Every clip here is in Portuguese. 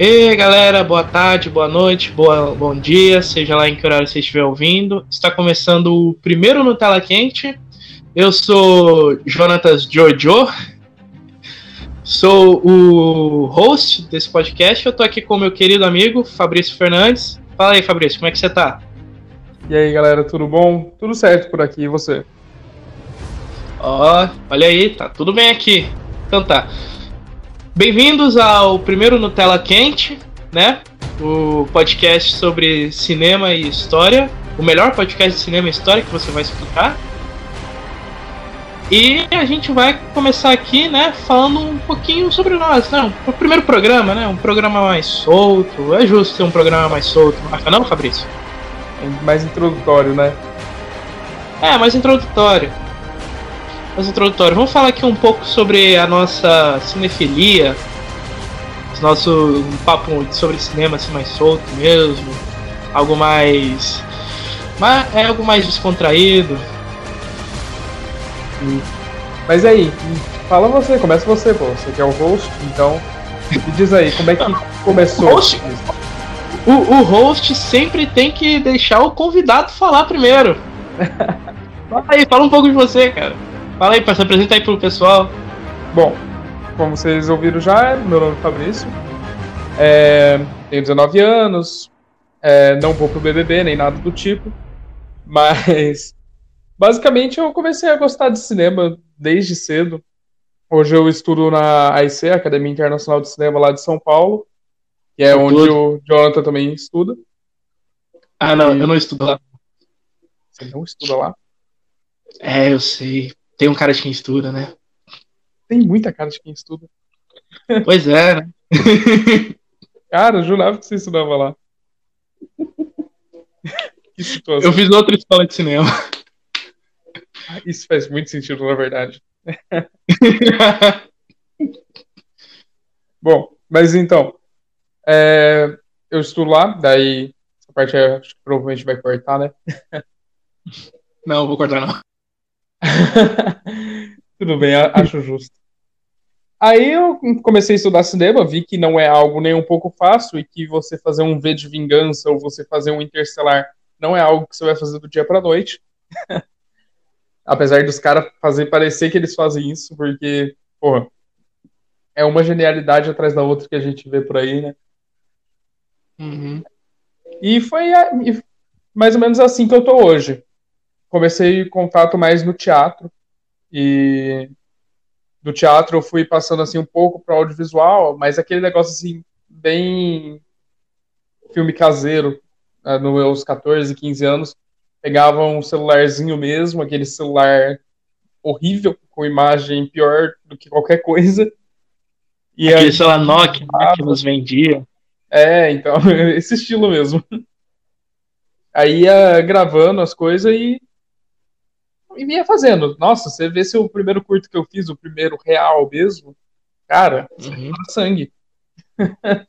E galera, boa tarde, boa noite, boa, bom dia, seja lá em que horário você estiver ouvindo. Está começando o primeiro Nutella Quente. Eu sou Jonatas Jojo, sou o host desse podcast. Eu tô aqui com meu querido amigo Fabrício Fernandes. Fala aí, Fabrício, como é que você tá? E aí, galera, tudo bom? Tudo certo por aqui, e você? Ó, oh, olha aí, tá tudo bem aqui. Então tá. Bem-vindos ao primeiro Nutella Quente, né? O podcast sobre cinema e história. O melhor podcast de cinema e história que você vai escutar. E a gente vai começar aqui, né, falando um pouquinho sobre nós, né? O primeiro programa, né? Um programa mais solto. É justo ser um programa mais solto, não acha não, Fabrício? É mais introdutório, né? É, mais introdutório mais introdutório. Vamos falar aqui um pouco sobre a nossa cinefilia, nosso um papo sobre cinema assim mais solto mesmo, algo mais, mas é algo mais descontraído. Mas aí, fala você, começa você, pô. Você que é o host, então me diz aí, como é que começou? O host, o, o host sempre tem que deixar o convidado falar primeiro. fala aí, fala um pouco de você, cara. Fala aí, se apresenta aí pro pessoal. Bom, como vocês ouviram já, meu nome é Fabrício. É, tenho 19 anos. É, não vou pro BBB nem nada do tipo. Mas, basicamente, eu comecei a gostar de cinema desde cedo. Hoje eu estudo na AIC, Academia Internacional de Cinema, lá de São Paulo. Que é onde o Jonathan também estuda. Ah, não, eu não estudo lá. Você não estuda lá? É, eu sei. Tem um cara de quem estuda, né? Tem muita cara de quem estuda. Pois é, né? cara, eu jurava que você estudava lá. que situação. Eu fiz outra escola de cinema. Ah, isso faz muito sentido, na verdade. Bom, mas então. É, eu estudo lá, daí essa parte acho que provavelmente vai cortar, né? Não, vou cortar não. Tudo bem, acho justo. Aí eu comecei a estudar cinema, vi que não é algo nem um pouco fácil e que você fazer um V de Vingança ou você fazer um Interstellar não é algo que você vai fazer do dia para noite. Apesar dos caras fazer parecer que eles fazem isso, porque, porra, é uma genialidade atrás da outra que a gente vê por aí, né? Uhum. E foi mais ou menos assim que eu tô hoje comecei contato mais no teatro e do teatro eu fui passando assim um pouco para audiovisual, mas aquele negócio assim bem filme caseiro, né, nos meus 14, 15 anos, pegava um celularzinho mesmo, aquele celular horrível com imagem pior do que qualquer coisa. E aquele aí, celular Nokia né, que nos vendia. É, então, esse estilo mesmo. Aí ia gravando as coisas e e vinha fazendo. Nossa, você vê se o primeiro curto que eu fiz, o primeiro real mesmo, cara, uhum. sangue.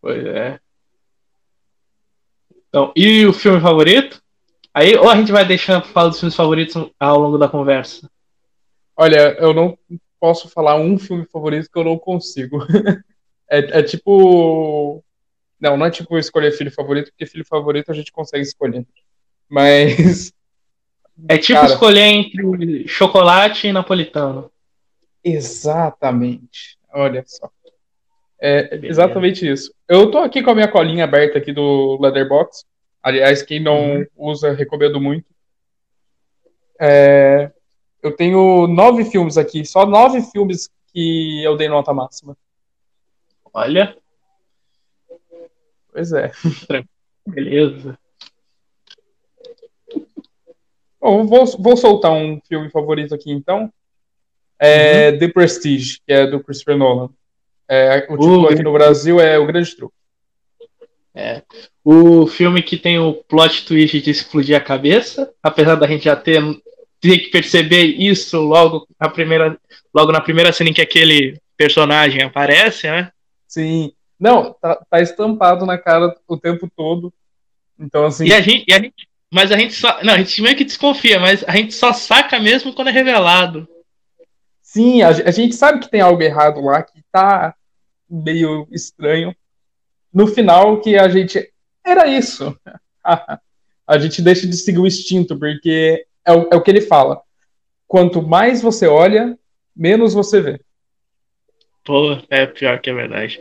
pois é. Então, e o filme favorito? Aí, ou a gente vai deixando falar dos filmes favoritos ao longo da conversa? Olha, eu não posso falar um filme favorito que eu não consigo. é, é tipo. Não, não é tipo escolher filho favorito, porque filho favorito a gente consegue escolher. Mas. É tipo cara, escolher entre chocolate e napolitano. Exatamente. Olha só. É exatamente isso. Eu tô aqui com a minha colinha aberta aqui do Leatherbox. Aliás, quem não uhum. usa, recomendo muito. É, eu tenho nove filmes aqui, só nove filmes que eu dei nota máxima. Olha. Pois é. Beleza. Bom, vou, vou soltar um filme favorito aqui então. É uhum. The Prestige, que é do Christopher Nolan. É, o título aqui no Brasil é O Grande Truque. É. O filme que tem o plot twist de explodir a cabeça, apesar da gente já ter, ter que perceber isso logo na primeira, logo na primeira cena em que aquele personagem aparece, né? Sim. Não, tá, tá estampado na cara o tempo todo. Então, assim. E a gente, e a gente mas a gente só. Não, a gente meio que desconfia, mas a gente só saca mesmo quando é revelado. Sim, a, a gente sabe que tem algo errado lá, que tá. meio estranho. No final, que a gente. Era isso. a gente deixa de seguir o instinto, porque é o, é o que ele fala. Quanto mais você olha, menos você vê. Pô, é pior que é verdade.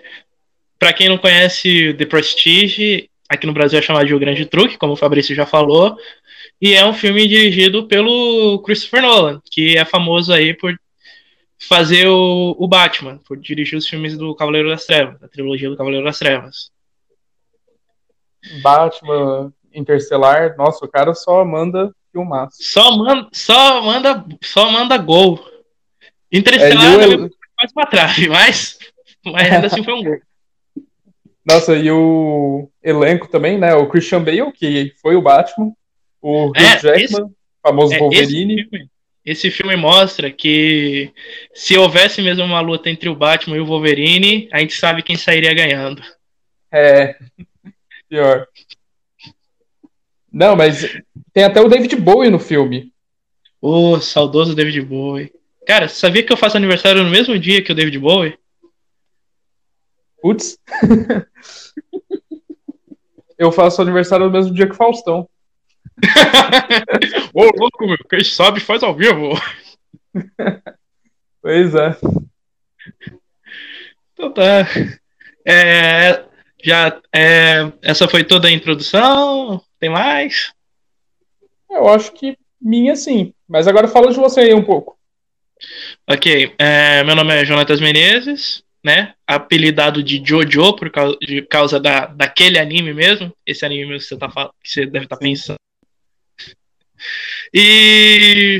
Pra quem não conhece The Prestige, aqui no Brasil é chamado de O Grande Truque, como o Fabrício já falou. E é um filme dirigido pelo Christopher Nolan, que é famoso aí por fazer o, o Batman, por dirigir os filmes do Cavaleiro das Trevas, da trilogia do Cavaleiro das Trevas. Batman, Interstellar, nossa, o cara só manda filmaço. Só manda, só manda, só manda gol. Interestelar é, eu... quase pra trás, mas, mas ainda assim foi um gol. Nossa, e o elenco também, né? O Christian Bale, que foi o Batman, o Hugh é, Jackman, esse, famoso é, Wolverine. Esse filme, esse filme mostra que se houvesse mesmo uma luta entre o Batman e o Wolverine, a gente sabe quem sairia ganhando. É, pior. Não, mas tem até o David Bowie no filme. O oh, saudoso David Bowie. Cara, sabia que eu faço aniversário no mesmo dia que o David Bowie? Putz. eu faço aniversário no mesmo dia que o Faustão. Ô, louco, meu. Quem sabe faz ao vivo. pois é. Então tá. É, já, é, essa foi toda a introdução? Tem mais? Eu acho que minha sim. Mas agora fala de você aí um pouco. Ok. É, meu nome é Jonatas Menezes, né? Apelidado de Jojo por causa, de causa da, daquele anime mesmo. Esse anime mesmo que você, tá, que você deve estar tá pensando. E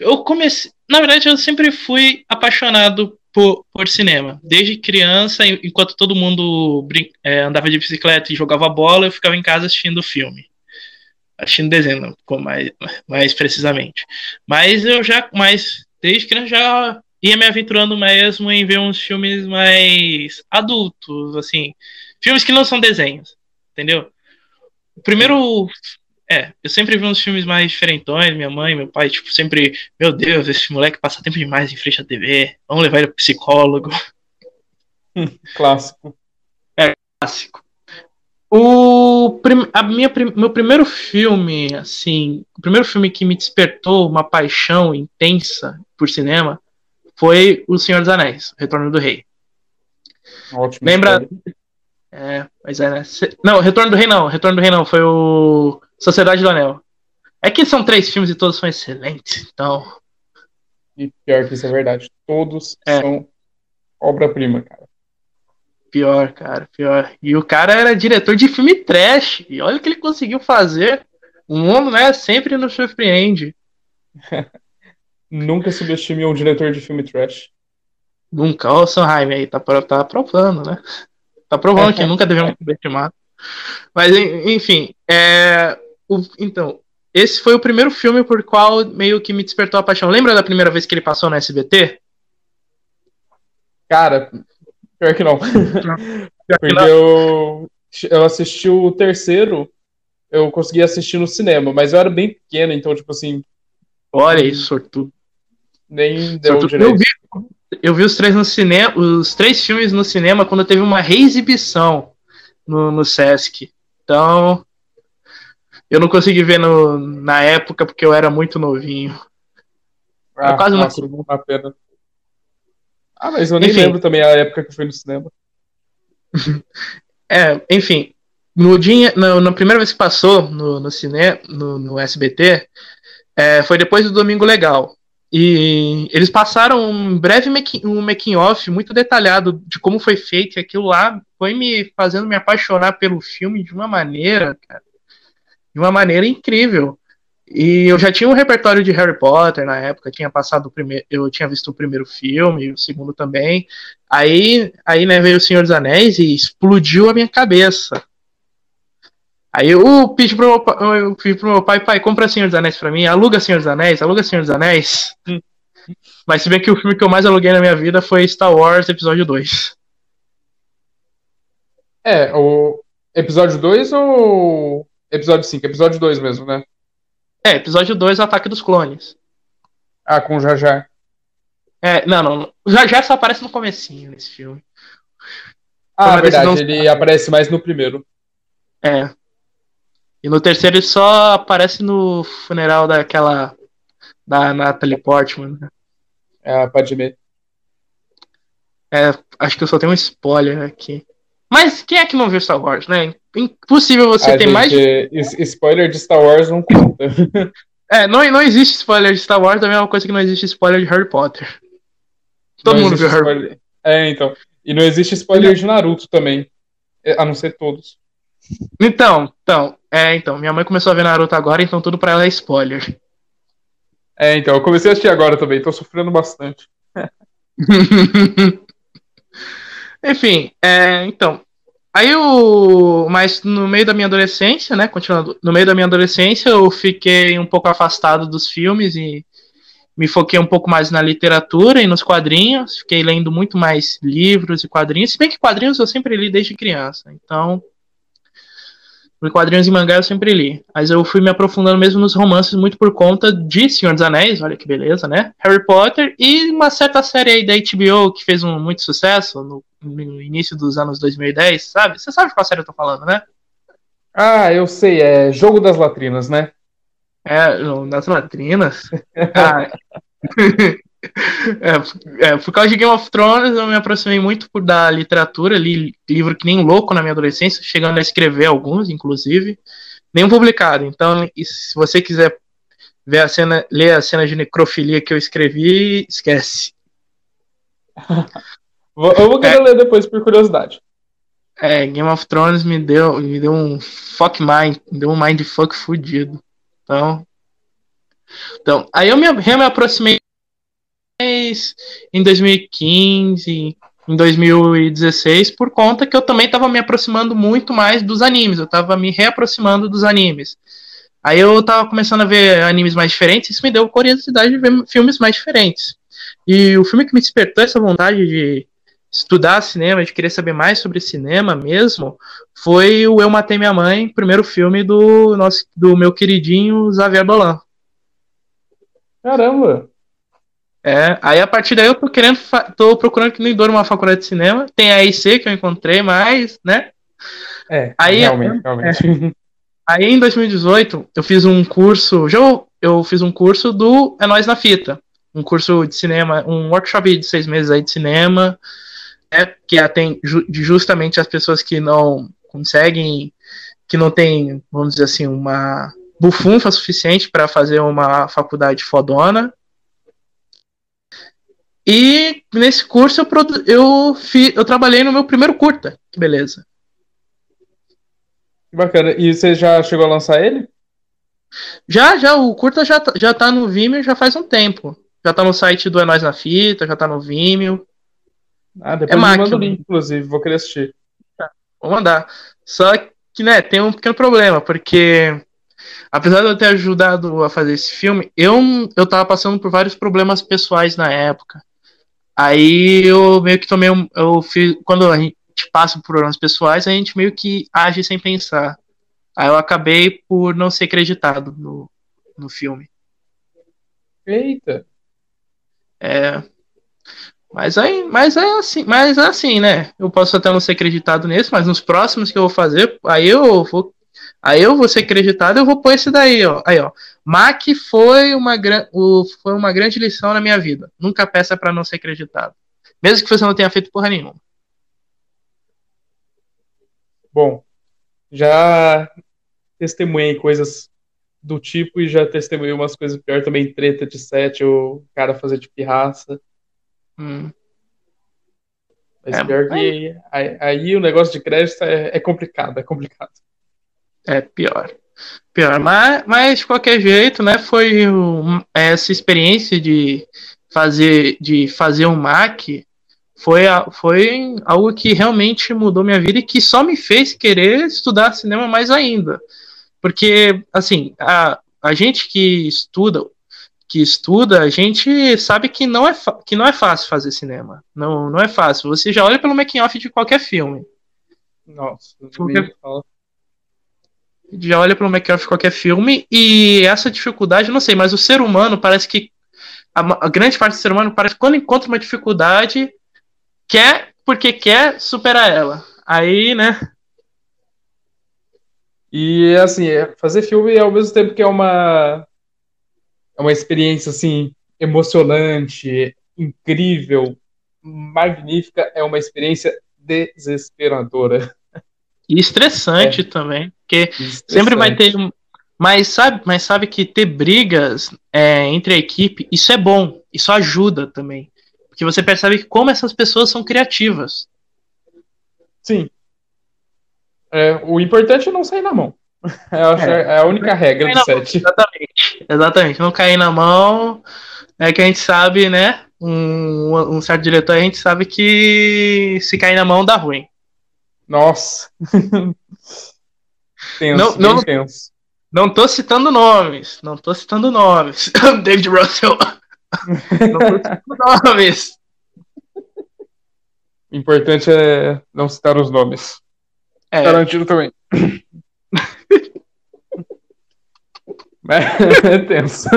eu comecei. Na verdade, eu sempre fui apaixonado por, por cinema. Desde criança, enquanto todo mundo é, andava de bicicleta e jogava bola, eu ficava em casa assistindo filme. Assistindo desenho, mais, mais precisamente. Mas eu já. Mas desde criança já ia me aventurando mesmo em ver uns filmes mais adultos, assim. Filmes que não são desenhos, entendeu? O primeiro é, eu sempre vi uns filmes mais diferentões, minha mãe, meu pai, tipo, sempre, meu Deus, esse moleque passa tempo demais em frente à TV, vamos levar ele pro psicólogo. clássico. É, clássico. O a minha, meu primeiro filme, assim, o primeiro filme que me despertou uma paixão intensa por cinema foi O Senhor dos Anéis, O Retorno do Rei. Ótimo. Lembra? É, mas é, né? Não, Retorno do Rei não, Retorno do Rei não, foi o Sociedade do Anel. É que são três filmes e todos são excelentes, então. E pior que isso é verdade. Todos é. são obra-prima, cara. Pior, cara, pior. E o cara era diretor de filme trash. E olha o que ele conseguiu fazer. O mundo, né, sempre nos surpreende. Nunca subestime um diretor de filme trash. Nunca. Olha o Sanheim aí, tá, tá provando, né? Tá provando que nunca devemos subestimar. Mas, enfim, é, o, então, esse foi o primeiro filme por qual meio que me despertou a paixão. Lembra da primeira vez que ele passou na SBT? Cara, pior que não. Porque eu, eu assisti o terceiro, eu consegui assistir no cinema, mas eu era bem pequeno, então, tipo assim. Olha isso, sortudo. Nem deu sortudo. direito. Eu vi, eu vi os três no cinema, os três filmes no cinema quando teve uma reexibição no, no Sesc. Então, eu não consegui ver no, na época porque eu era muito novinho. Ah, quase nossa, uma... uma pena. Ah, mas eu nem enfim. lembro também a época que eu fui no cinema. é, enfim, no dia, no, na primeira vez que passou no, no cinema, no, no SBT, é, foi depois do Domingo Legal. E eles passaram um breve making, um making off muito detalhado de como foi feito, e aquilo lá foi me fazendo me apaixonar pelo filme de uma maneira, cara, de uma maneira incrível. E eu já tinha um repertório de Harry Potter na época, tinha passado o primeiro, eu tinha visto o primeiro filme, o segundo também. Aí, aí né, veio o Senhor dos Anéis e explodiu a minha cabeça. Aí eu pedi pro meu, pai, eu pedi pro meu pai, pai, compra Senhor dos Anéis pra mim, aluga Senhor dos Anéis, aluga Senhor dos Anéis. Mas se bem que o filme que eu mais aluguei na minha vida foi Star Wars Episódio 2. É, o episódio 2 ou episódio 5? Episódio 2 mesmo, né? É, episódio 2, Ataque dos Clones. Ah, com o Jar Jar. É, não, não. O Jar Jar só aparece no comecinho nesse filme. Ah, verdade, não... ele aparece mais no primeiro. É. E no terceiro ele só aparece no funeral daquela. da Natalie Portman. Né? É, a Padme. É, acho que eu só tenho um spoiler aqui. Mas quem é que não viu Star Wars, né? Impossível você ah, ter mais. Spoiler de Star Wars não conta. é, não, não existe spoiler de Star Wars, é a mesma coisa que não existe spoiler de Harry Potter. Todo não mundo viu. Harry É, então. E não existe spoiler de Naruto também. A não ser todos. Então, então, é, então, minha mãe começou a ver Naruto agora, então tudo pra ela é spoiler. É, então, eu comecei a assistir agora também, tô sofrendo bastante. Enfim, é, então. Aí eu. Mas no meio da minha adolescência, né? Continuando. No meio da minha adolescência, eu fiquei um pouco afastado dos filmes e me foquei um pouco mais na literatura e nos quadrinhos. Fiquei lendo muito mais livros e quadrinhos. Se bem que quadrinhos eu sempre li desde criança. Então, quadrinhos e mangá eu sempre li. Mas eu fui me aprofundando mesmo nos romances muito por conta de Senhor dos Anéis, olha que beleza, né? Harry Potter e uma certa série aí da HBO que fez um muito sucesso no, no início dos anos 2010, sabe? Você sabe qual série eu tô falando, né? Ah, eu sei, é Jogo das Latrinas, né? É, das Latrinas? ah, É, é, por causa de Game of Thrones, eu me aproximei muito por da literatura, li livro que nem louco na minha adolescência, chegando a escrever alguns, inclusive, nenhum publicado. Então, se você quiser ver a cena, ler a cena de necrofilia que eu escrevi, esquece. eu vou querer é, ler depois por curiosidade. É, Game of Thrones me deu, me deu um fuck mind, me deu um mindfuck fudido. Então, então, aí eu me, eu me aproximei em 2015, em 2016, por conta que eu também estava me aproximando muito mais dos animes, eu estava me reaproximando dos animes. Aí eu estava começando a ver animes mais diferentes, isso me deu curiosidade de ver filmes mais diferentes. E o filme que me despertou essa vontade de estudar cinema, de querer saber mais sobre cinema mesmo, foi o Eu Matei Minha Mãe, primeiro filme do nosso do meu queridinho Xavier Dolan. Caramba! É, aí a partir daí eu tô querendo, tô procurando que nem dor uma faculdade de cinema. Tem a IC que eu encontrei, mas, né? É, aí, realmente, realmente. É, aí em 2018 eu fiz um curso, já eu, eu fiz um curso do É Nós na Fita, um curso de cinema, um workshop de seis meses aí de cinema, é, que atende justamente as pessoas que não conseguem, que não tem, vamos dizer assim, uma bufunfa suficiente para fazer uma faculdade fodona, e nesse curso eu, eu, fi, eu trabalhei no meu primeiro curta. Que beleza. Bacana. E você já chegou a lançar ele? Já, já. O curta já, tá, já tá no Vimeo já faz um tempo. Já tá no site do É Nós na Fita, já tá no Vimeo. Ah, depois é me manda o link, inclusive. Vou querer assistir. Tá, vou mandar. Só que, né, tem um pequeno problema, porque apesar de eu ter ajudado a fazer esse filme, eu, eu tava passando por vários problemas pessoais na época. Aí eu meio que tomei um. Eu fiz, quando a gente passa por problemas pessoais, a gente meio que age sem pensar. Aí eu acabei por não ser acreditado no, no filme. Eita! É. Mas aí, mas é assim, mas é assim, né? Eu posso até não ser acreditado nesse, mas nos próximos que eu vou fazer, aí eu vou Aí eu vou ser acreditado, eu vou pôr esse daí, ó. Aí, ó. Mac foi uma, o, foi uma grande lição na minha vida. Nunca peça para não ser acreditado. Mesmo que você não tenha feito porra nenhuma. Bom, já testemunhei coisas do tipo e já testemunhei umas coisas piores também, treta de sete, o cara fazer de pirraça. Hum. Mas é, pior que aí, aí, o negócio de crédito é, é complicado, é complicado. É pior. Pior. Mas, mas de qualquer jeito, né? Foi um, essa experiência de fazer, de fazer um Mac foi, foi algo que realmente mudou minha vida e que só me fez querer estudar cinema mais ainda. Porque, assim, a, a gente que estuda, que estuda, a gente sabe que não é, que não é fácil fazer cinema. Não, não é fácil. Você já olha pelo making-off de qualquer filme. Nossa, qualquer, já olha para o making de qualquer filme e essa dificuldade, não sei, mas o ser humano parece que a, a, grande parte do ser humano parece que quando encontra uma dificuldade quer porque quer superar ela. Aí, né? E assim, é, fazer filme ao mesmo tempo que é uma é uma experiência assim emocionante, incrível, magnífica, é uma experiência desesperadora. E estressante é. também, porque sempre vai ter mas sabe, mas sabe que ter brigas é, entre a equipe, isso é bom, isso ajuda também. Porque você percebe como essas pessoas são criativas. Sim. É, o importante é não sair na mão. É, é, é a única regra do set. Exatamente. Exatamente. Não cair na mão. É que a gente sabe, né? Um, um certo diretor, a gente sabe que se cair na mão dá ruim. Nossa. tenso, não, não, tenso. Não tô citando nomes. Não tô citando nomes. David Russell. não tô citando nomes. O importante é não citar os nomes. É. Tarantino também. é tenso.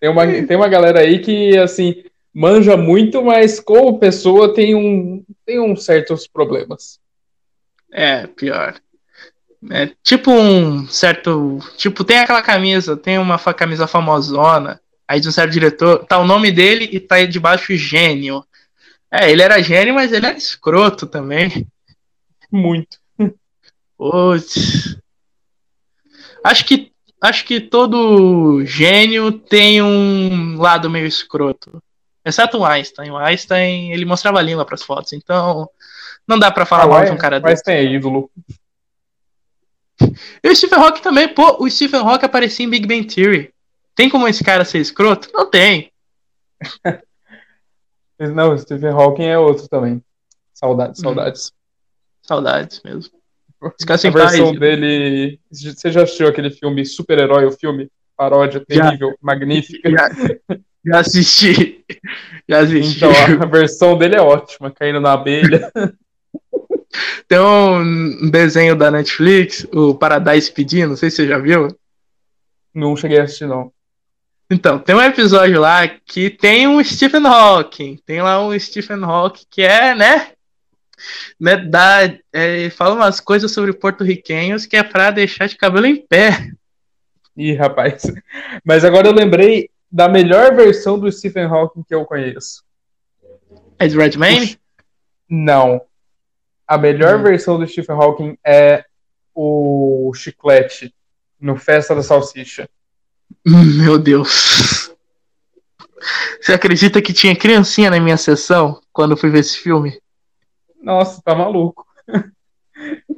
tem, uma, tem uma galera aí que, assim, manja muito, mas como pessoa tem um tem uns certos problemas. É, pior. É, tipo um certo. Tipo, tem aquela camisa, tem uma camisa famosona, aí de um certo diretor, tá o nome dele e tá debaixo gênio. É, ele era gênio, mas ele era escroto também. Muito. Putz. Acho que acho que todo gênio tem um lado meio escroto. Exceto o Einstein. O Einstein, ele mostrava a língua para as fotos, então não dá para falar ah, mal de um cara desse. Einstein é ídolo. E o Stephen Hawking também, pô, o Stephen Hawking aparecia em Big Bang Theory. Tem como esse cara ser escroto? Não tem. não, o Stephen Hawking é outro também. Saudades, hum. saudades. Saudades mesmo. a versão dele. Você já assistiu aquele filme Super-Herói, o filme? Paródia terrível, já. magnífica. Já. Já assisti. Já assisti. Então, a versão dele é ótima, caindo na abelha. Tem um desenho da Netflix, o Paradise Pedindo, não sei se você já viu. Não cheguei a assistir, não. Então, tem um episódio lá que tem um Stephen Hawking. Tem lá um Stephen Hawking que é, né? né dá, é, fala umas coisas sobre porto-riquenhos que é pra deixar de cabelo em pé. Ih, rapaz. Mas agora eu lembrei da melhor versão do Stephen Hawking que eu conheço. É de Redman? Não. A melhor hum. versão do Stephen Hawking é o Chiclete no Festa da Salsicha. Meu Deus. Você acredita que tinha criancinha na minha sessão quando eu fui ver esse filme? Nossa, tá maluco.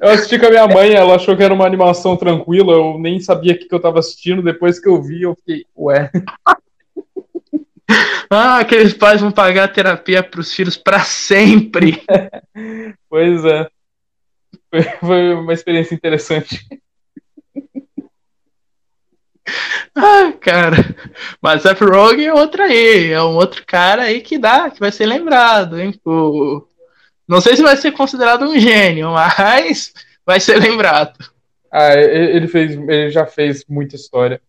Eu assisti com a minha mãe, ela achou que era uma animação tranquila, eu nem sabia o que, que eu tava assistindo, depois que eu vi, eu fiquei, ué. Ah, aqueles pais vão pagar a terapia pros filhos para sempre. pois é. Foi, foi uma experiência interessante. Ah, cara. Mas Seth Rogen é outro aí. É um outro cara aí que dá, que vai ser lembrado, hein? O, não sei se vai ser considerado um gênio, mas vai ser lembrado. Ah, ele fez, ele já fez muita história.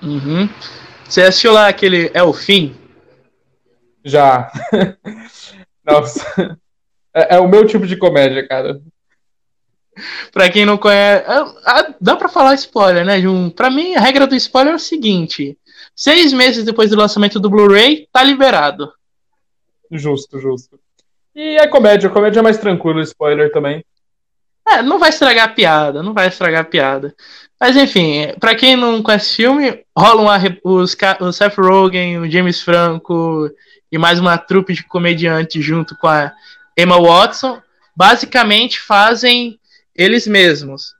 Uhum. Você assistiu lá aquele É o Fim? Já. Nossa. É, é, o meu tipo de comédia, cara. pra quem não conhece. É, dá pra falar spoiler, né, Jun? Pra mim, a regra do spoiler é o seguinte: seis meses depois do lançamento do Blu-ray, tá liberado. Justo, justo. E a comédia, a comédia é mais tranquila, spoiler também. É, não vai estragar a piada, não vai estragar a piada. Mas enfim, para quem não conhece o filme, rolam os, o Seth Rogen, o James Franco e mais uma trupe de comediantes junto com a Emma Watson, basicamente fazem eles mesmos.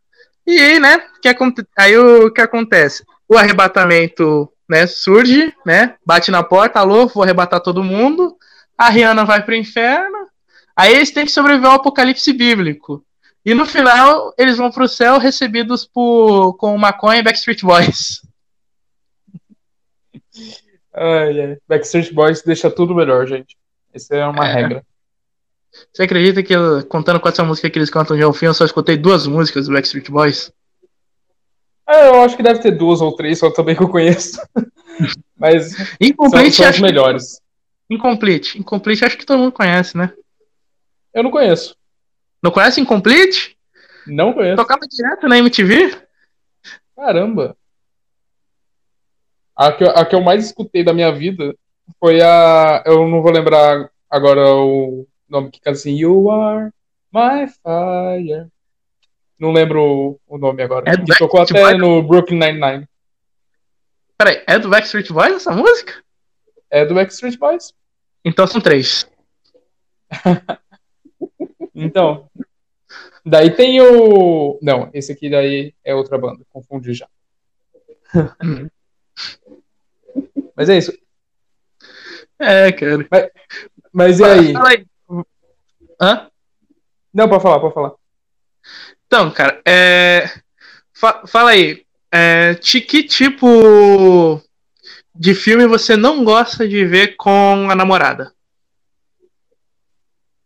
E né, que, aí o que acontece? O arrebatamento né, surge, né, bate na porta, alô, vou arrebatar todo mundo a Rihanna vai pro inferno, aí eles têm que sobreviver ao apocalipse bíblico. E no final, eles vão pro céu recebidos por, com maconha e Backstreet Boys. Ai, ai. Backstreet Boys deixa tudo melhor, gente. Essa é uma é. regra. Você acredita que, eu, contando com essa música que eles cantam de fim, eu só escutei duas músicas do Backstreet Boys? É, eu acho que deve ter duas ou três, só também que eu conheço. Mas Incomplete, são, são os acho que- melhores. Incomplete. Incomplete acho que todo mundo conhece, né? Eu não conheço. Não conhece Incomplete? Não conheço. Tocava direto na MTV? Caramba. A que, eu- a que eu mais escutei da minha vida foi a. Eu não vou lembrar agora o nome que canta assim. You are my fire. Não lembro o, nome agora. É que tocou até Boys? no Brooklyn Nine-Nine. Peraí, é do Backstreet Boys essa música? É do Backstreet Boys. Então são três. Então. Daí tem o. Não, esse aqui daí é outra banda. Confundi já. Mas é isso. É, cara. Mas e aí? Fala aí. Hã? Não, pode falar, pode falar. Então, cara, é... fa- fala aí. É... que tipo de filme você não gosta de ver com a namorada?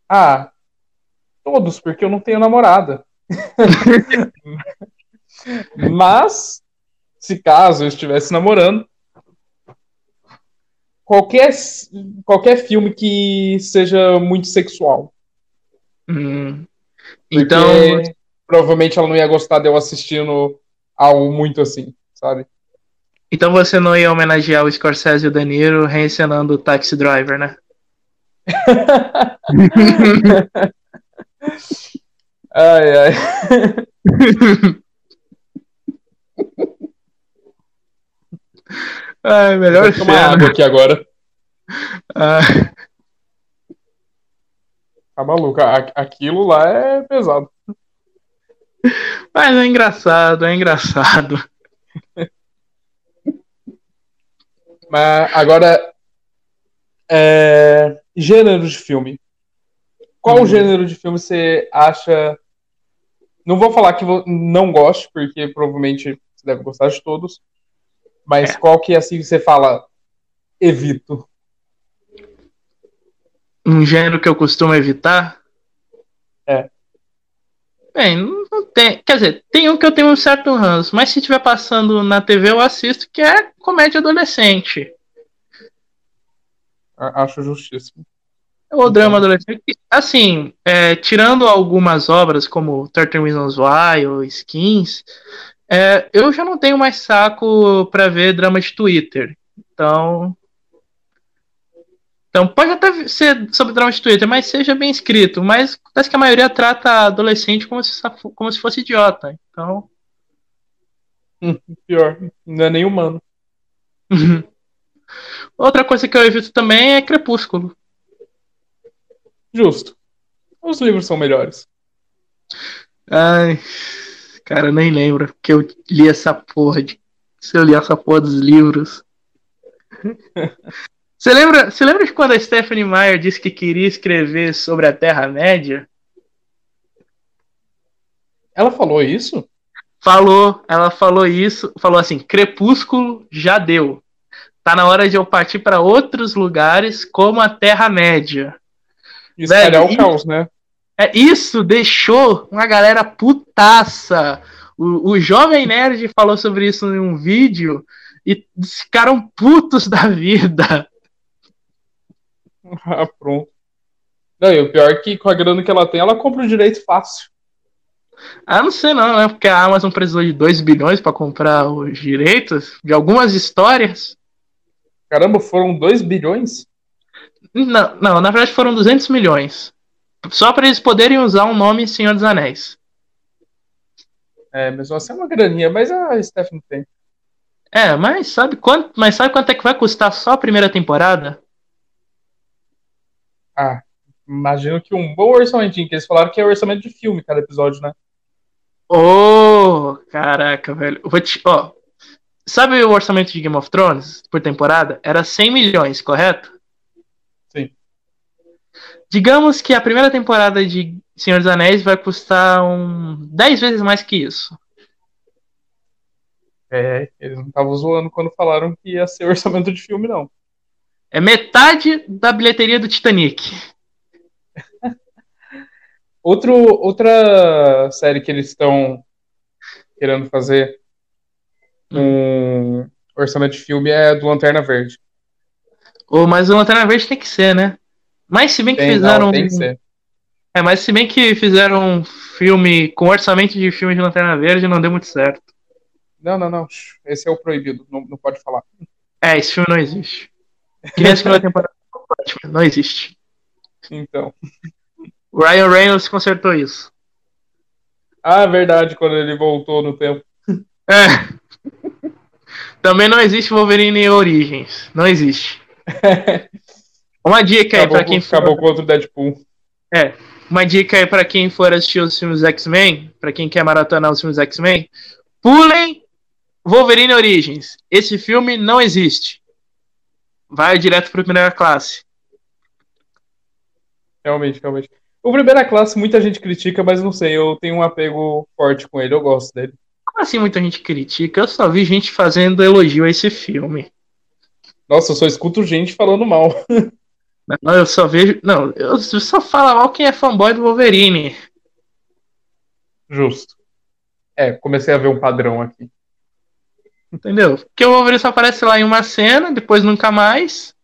Ah, todos, porque eu não tenho namorada. Mas, se caso eu estivesse namorando, qualquer, qualquer filme que seja muito sexual. Hum. Então, provavelmente ela não ia gostar de eu assistindo algo muito assim, sabe? então você não ia homenagear o Scorsese e o De Niro reencenando o Taxi Driver, né? Ai, ai. Ai, melhor Vou tomar água aqui agora. Ah, Tá maluco. Aquilo lá é pesado. mas é engraçado, é engraçado. Mas agora, é, gênero de filme. Qual Hum. gênero de filme você acha? Não vou falar que não goste, porque provavelmente você deve gostar de todos. Mas É. qual que assim você fala? Evito. Um gênero que eu costumo evitar? É. Bem, não tem. Quer dizer, tem um que eu tenho um certo ranço, mas se estiver passando na TV eu assisto, que é comédia adolescente. Acho justíssimo. Ou drama adolescente. Assim, é, tirando algumas obras como 13 Reasons Why ou Skins, é, eu já não tenho mais saco pra ver drama de Twitter. Então. Então pode até ser sobre drama de Twitter, mas seja bem escrito. Mas parece que a maioria trata adolescente como se, como se fosse idiota. Então. Pior, não é nem humano. Outra coisa que eu evito também é Crepúsculo. Justo. Os livros são melhores. Ai, cara, nem lembro que eu li essa porra de. Se eu li essa porra dos livros. Você lembra, você lembra de quando a Stephanie Meyer disse que queria escrever sobre a Terra-média? Ela falou isso? Falou, ela falou isso, falou assim: Crepúsculo já deu. Tá na hora de eu partir para outros lugares como a Terra-média. Espalhar Velho, o caos, né? É, isso deixou uma galera putaça. O, o Jovem Nerd falou sobre isso em um vídeo e ficaram putos da vida. Ah, pronto. Não, e o pior é que com a grana que ela tem, ela compra o direito fácil. Ah, não sei não, né? Porque a Amazon precisou de 2 bilhões para comprar os direitos de algumas histórias. Caramba, foram 2 bilhões? Não, não, na verdade foram 200 milhões. Só para eles poderem usar o nome Senhor dos Anéis. É, mesmo assim é uma graninha, mas a Stephanie tem. É, mas sabe quanto, mas sabe quanto é que vai custar só a primeira temporada? Ah, imagino que um bom orçamentinho, que eles falaram que é orçamento de filme cada episódio, né? Ô, oh, caraca, velho. Eu vou te, ó, sabe o orçamento de Game of Thrones por temporada? Era 100 milhões, correto? Digamos que a primeira temporada de Senhor dos Anéis vai custar um 10 vezes mais que isso. É, eles não estavam zoando quando falaram que ia ser orçamento de filme, não. É metade da bilheteria do Titanic. Outro, outra série que eles estão querendo fazer um orçamento de filme é do Lanterna Verde. Oh, mas o Lanterna Verde tem que ser, né? Mas se bem que Tem, fizeram. não, tem que ser. É, mas se bem que fizeram um filme com orçamento de filme de Lanterna Verde, não deu muito certo. Não, não, não. Esse é o proibido. Não, não pode falar. É, esse filme não existe. Que nem a segunda temporada não existe. Então. O Ryan Reynolds consertou isso. Ah, verdade, quando ele voltou no tempo. É. Também não existe Wolverine Origins. Não existe. Uma dica aí pra quem for. acabou contra o Deadpool. É. Uma dica aí pra quem for assistir os filmes X-Men, pra quem quer maratonar os filmes X-Men, pulem Wolverine Origins. Esse filme não existe. Vai direto pra primeira classe. Realmente, realmente. O Primeira Classe muita gente critica, mas não sei, eu tenho um apego forte com ele, eu gosto dele. Como assim muita gente critica? Eu só vi gente fazendo elogio a esse filme. Nossa, eu só escuto gente falando mal. Não, eu só vejo. Não, eu só falo mal quem é fanboy do Wolverine. Justo. É, comecei a ver um padrão aqui. Entendeu? Porque o Wolverine só aparece lá em uma cena, depois nunca mais.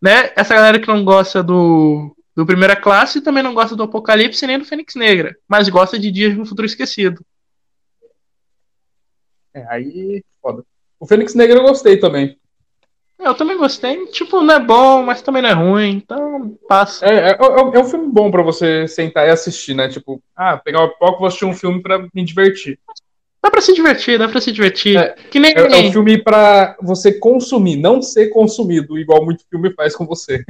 Né? Essa galera que não gosta do, do Primeira Classe também não gosta do Apocalipse nem do Fênix Negra, mas gosta de Dias no Futuro Esquecido. É, aí, foda. O Fênix Negro eu gostei também. Eu também gostei. Tipo, não é bom, mas também não é ruim, então passa. É, é, é- é um filme bom pra você sentar e assistir, né? Tipo, ah, pegar uma pipoca e vou assistir um filme pra me divertir. Dá pra se divertir, dá pra se divertir. É, que nem. É, é um filme pra você consumir, não ser consumido, igual muito filme faz com você.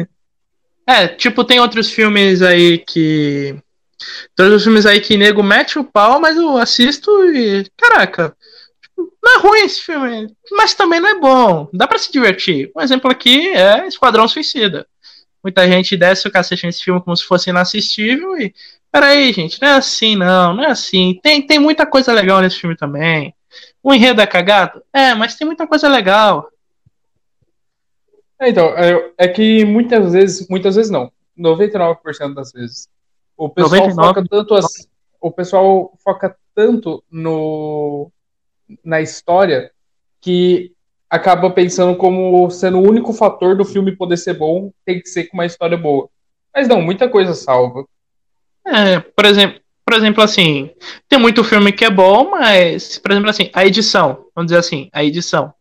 É, tipo, tem outros filmes aí que. Tem outros filmes aí que nego mete o pau, mas eu assisto e. Caraca, não é ruim esse filme, mas também não é bom. Dá pra se divertir. Um exemplo aqui é Esquadrão Suicida. Muita gente desce o cacete nesse filme como se fosse inassistível e. Peraí, gente, não é assim, não, não é assim. Tem, tem muita coisa legal nesse filme também. O enredo é cagado? É, mas tem muita coisa legal. É, então, é, é que muitas vezes, muitas vezes não, 99% das vezes, o pessoal 99? foca tanto as- o pessoal foca tanto no na história que acaba pensando como sendo o único fator do filme poder ser bom, tem que ser com uma história boa. Mas não, muita coisa salva. É, por exemplo, por exemplo, assim, tem muito filme que é bom, mas, por exemplo, assim, a edição, vamos dizer assim, a edição.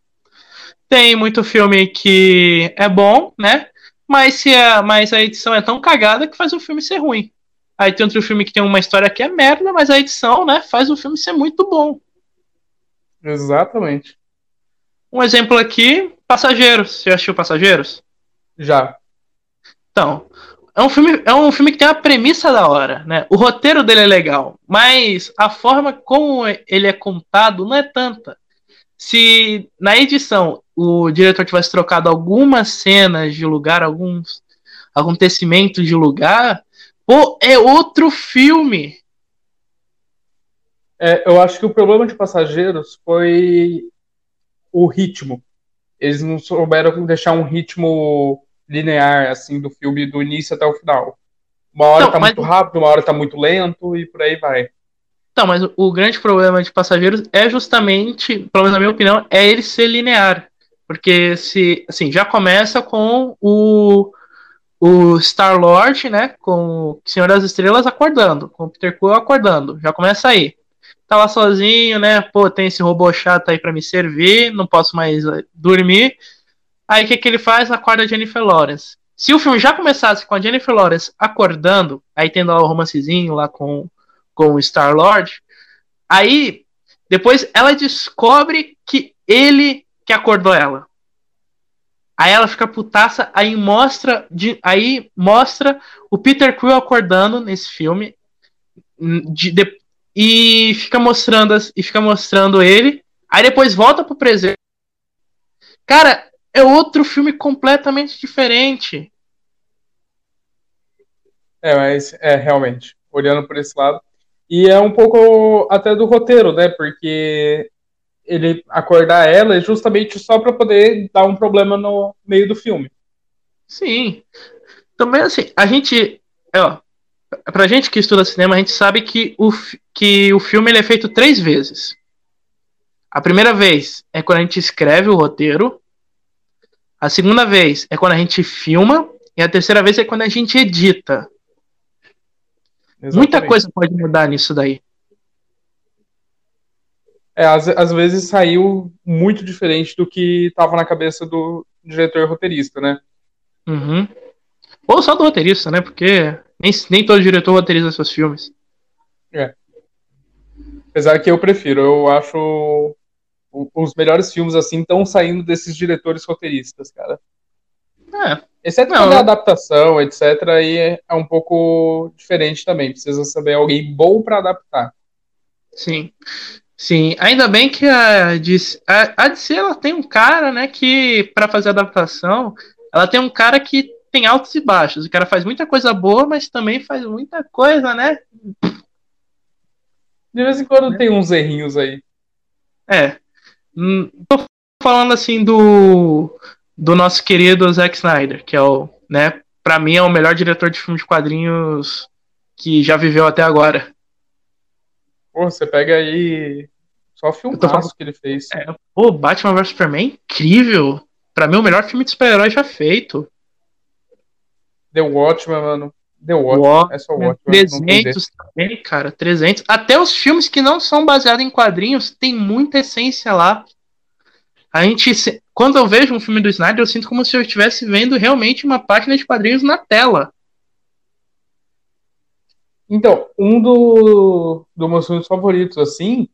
Tem muito filme que é bom, né? Mas, se a, mas a edição é tão cagada que faz o filme ser ruim. Aí tem outro filme que tem uma história que é merda, mas a edição, né, faz o filme ser muito bom. Exatamente. Um exemplo aqui, Passageiros. Você assistiu Passageiros? Já. Então, é um filme, é um filme que tem uma premissa da hora, né? O roteiro dele é legal, mas a forma como ele é contado não é tanta. Se na edição o diretor tivesse trocado algumas cenas de lugar, alguns acontecimentos de lugar, pô, é outro filme. É, eu acho que o problema de Passageiros foi o ritmo. Eles não souberam deixar um ritmo linear, assim, do filme do início até o final. Uma hora Não, tá mas- muito rápido, uma hora tá muito lento e por aí vai. Então, mas o- o grande problema de Passageiros é justamente, pelo menos na minha opinião, é ele ser linear. Porque se, assim, já começa com o, o Star-Lord, né, com o Senhor das Estrelas acordando, com o Peter Quill acordando, já começa aí. Tá lá sozinho, né, pô, tem esse robô chato aí pra me servir, não posso mais eh, dormir. Aí o que que ele faz? Acorda a Jennifer Lawrence. Se o filme já começasse com a Jennifer Lawrence acordando, aí tendo lá o romancezinho lá com com o Star-Lord. Aí, depois ela descobre que ele que acordou ela. Aí ela fica putaça, aí mostra, de, aí mostra o Peter Quill acordando nesse filme de- de- e fica mostrando e fica mostrando ele. Aí depois volta pro presente. Cara, é outro filme completamente diferente. É, mas é realmente, olhando por esse lado. E é um pouco até do roteiro, né? Porque ele acordar ela é justamente só pra poder dar um problema no meio do filme. Sim. Também assim, a gente, é, ó, pra gente que estuda cinema, a gente sabe que o, que o filme ele é feito três vezes. A primeira vez é quando a gente escreve o roteiro. A segunda vez é quando a gente filma. E a terceira vez é quando a gente edita. Exatamente. Muita coisa pode mudar nisso daí. É, às, às vezes saiu muito diferente do que estava na cabeça do diretor roteirista, né? Uhum. Ou só do roteirista, né? Porque nem, nem todo diretor roteiriza seus filmes. É. Apesar que eu prefiro, eu acho os melhores filmes assim estão saindo desses diretores roteiristas, cara. É. Exceto não, quando é adaptação, etc. Aí é um pouco diferente também. Precisa saber alguém bom para adaptar. Sim. Sim, ainda bem que a DC, a, a DC ela tem um cara, né, que para fazer adaptação, ela tem um cara que tem altos e baixos. O cara faz muita coisa boa, mas também faz muita coisa, né? De vez em quando é. tem uns errinhos aí. É. Hum, tô falando assim do do nosso querido Zack Snyder, que é o, né, para mim é o melhor diretor de filmes de quadrinhos que já viveu até agora. Pô, você pega aí só o filmaço que ele fez. É, pô, Batman vs Superman é incrível. Pra mim, o melhor filme de super-herói já feito. The Watchmen, mano. The Watchmen. Watchmen é só Watchmen. 300 também, cara. 300. Até os filmes que não são baseados em quadrinhos tem muita essência lá. A gente, quando eu vejo um filme do Snyder, eu sinto como se eu estivesse vendo realmente uma página de quadrinhos na tela. Então, um do, dos meus filmes favoritos, assim,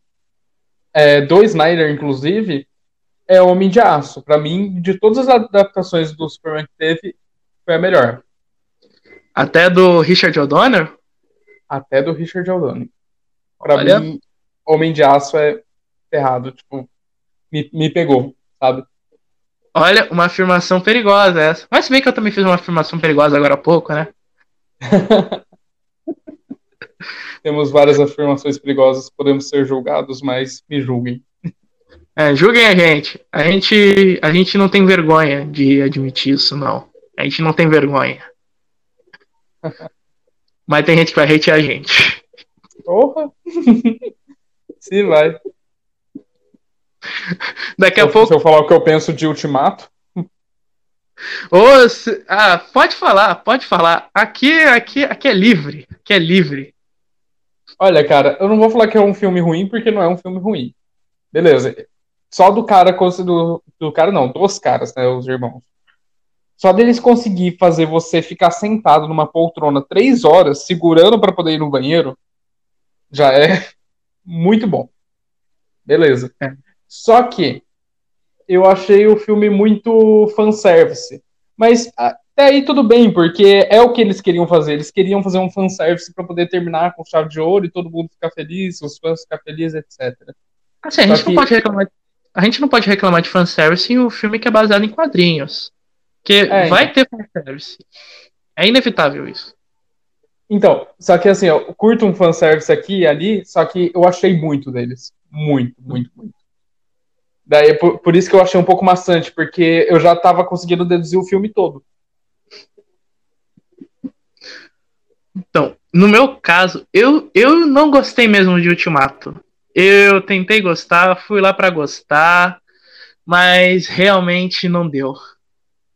é, do Snyder, inclusive, é Homem de Aço. Para mim, de todas as adaptações do Superman que teve, foi a melhor. Até do Richard O'Donnell? Até do Richard O'Donnell. Pra Olha. mim, Homem de Aço é ferrado. Tipo, me, me pegou, sabe? Olha, uma afirmação perigosa essa. Mas se bem que eu também fiz uma afirmação perigosa agora há pouco, né? Temos várias afirmações perigosas, podemos ser julgados, mas me julguem. É, julguem a gente. A gente, a gente não tem vergonha de admitir isso, não. A gente não tem vergonha. Mas tem gente que vai hatear a gente. Porra! Sim, vai. Daqui a se, pouco. Se eu falar o que eu penso de Ultimato. Se... Ah, pode falar, pode falar. Aqui, aqui, aqui é livre. Aqui é livre. Olha, cara, eu não vou falar que é um filme ruim porque não é um filme ruim. Beleza. Só do cara, do, do cara não, dos caras, né, os irmãos. Só deles conseguir fazer você ficar sentado numa poltrona três horas, segurando para poder ir no banheiro, já é muito bom. Beleza. É. Só que eu achei o filme muito fanservice. Mas até aí tudo bem, porque é o que eles queriam fazer. Eles queriam fazer um fanservice para poder terminar com chave de ouro e todo mundo ficar feliz, os fãs ficar felizes, etc. Assim, a gente, que... não pode reclamar, a gente não pode reclamar de fanservice em um filme que é baseado em quadrinhos. Que é, vai então. ter fanservice. É inevitável isso. Então, só que assim, eu curto um fanservice aqui e ali, só que eu achei muito deles. Muito, muito, muito. Daí, por, por isso que eu achei um pouco maçante, porque eu já tava conseguindo deduzir o filme todo. Então, no meu caso, eu, eu não gostei mesmo de Ultimato. Eu tentei gostar, fui lá para gostar, mas realmente não deu.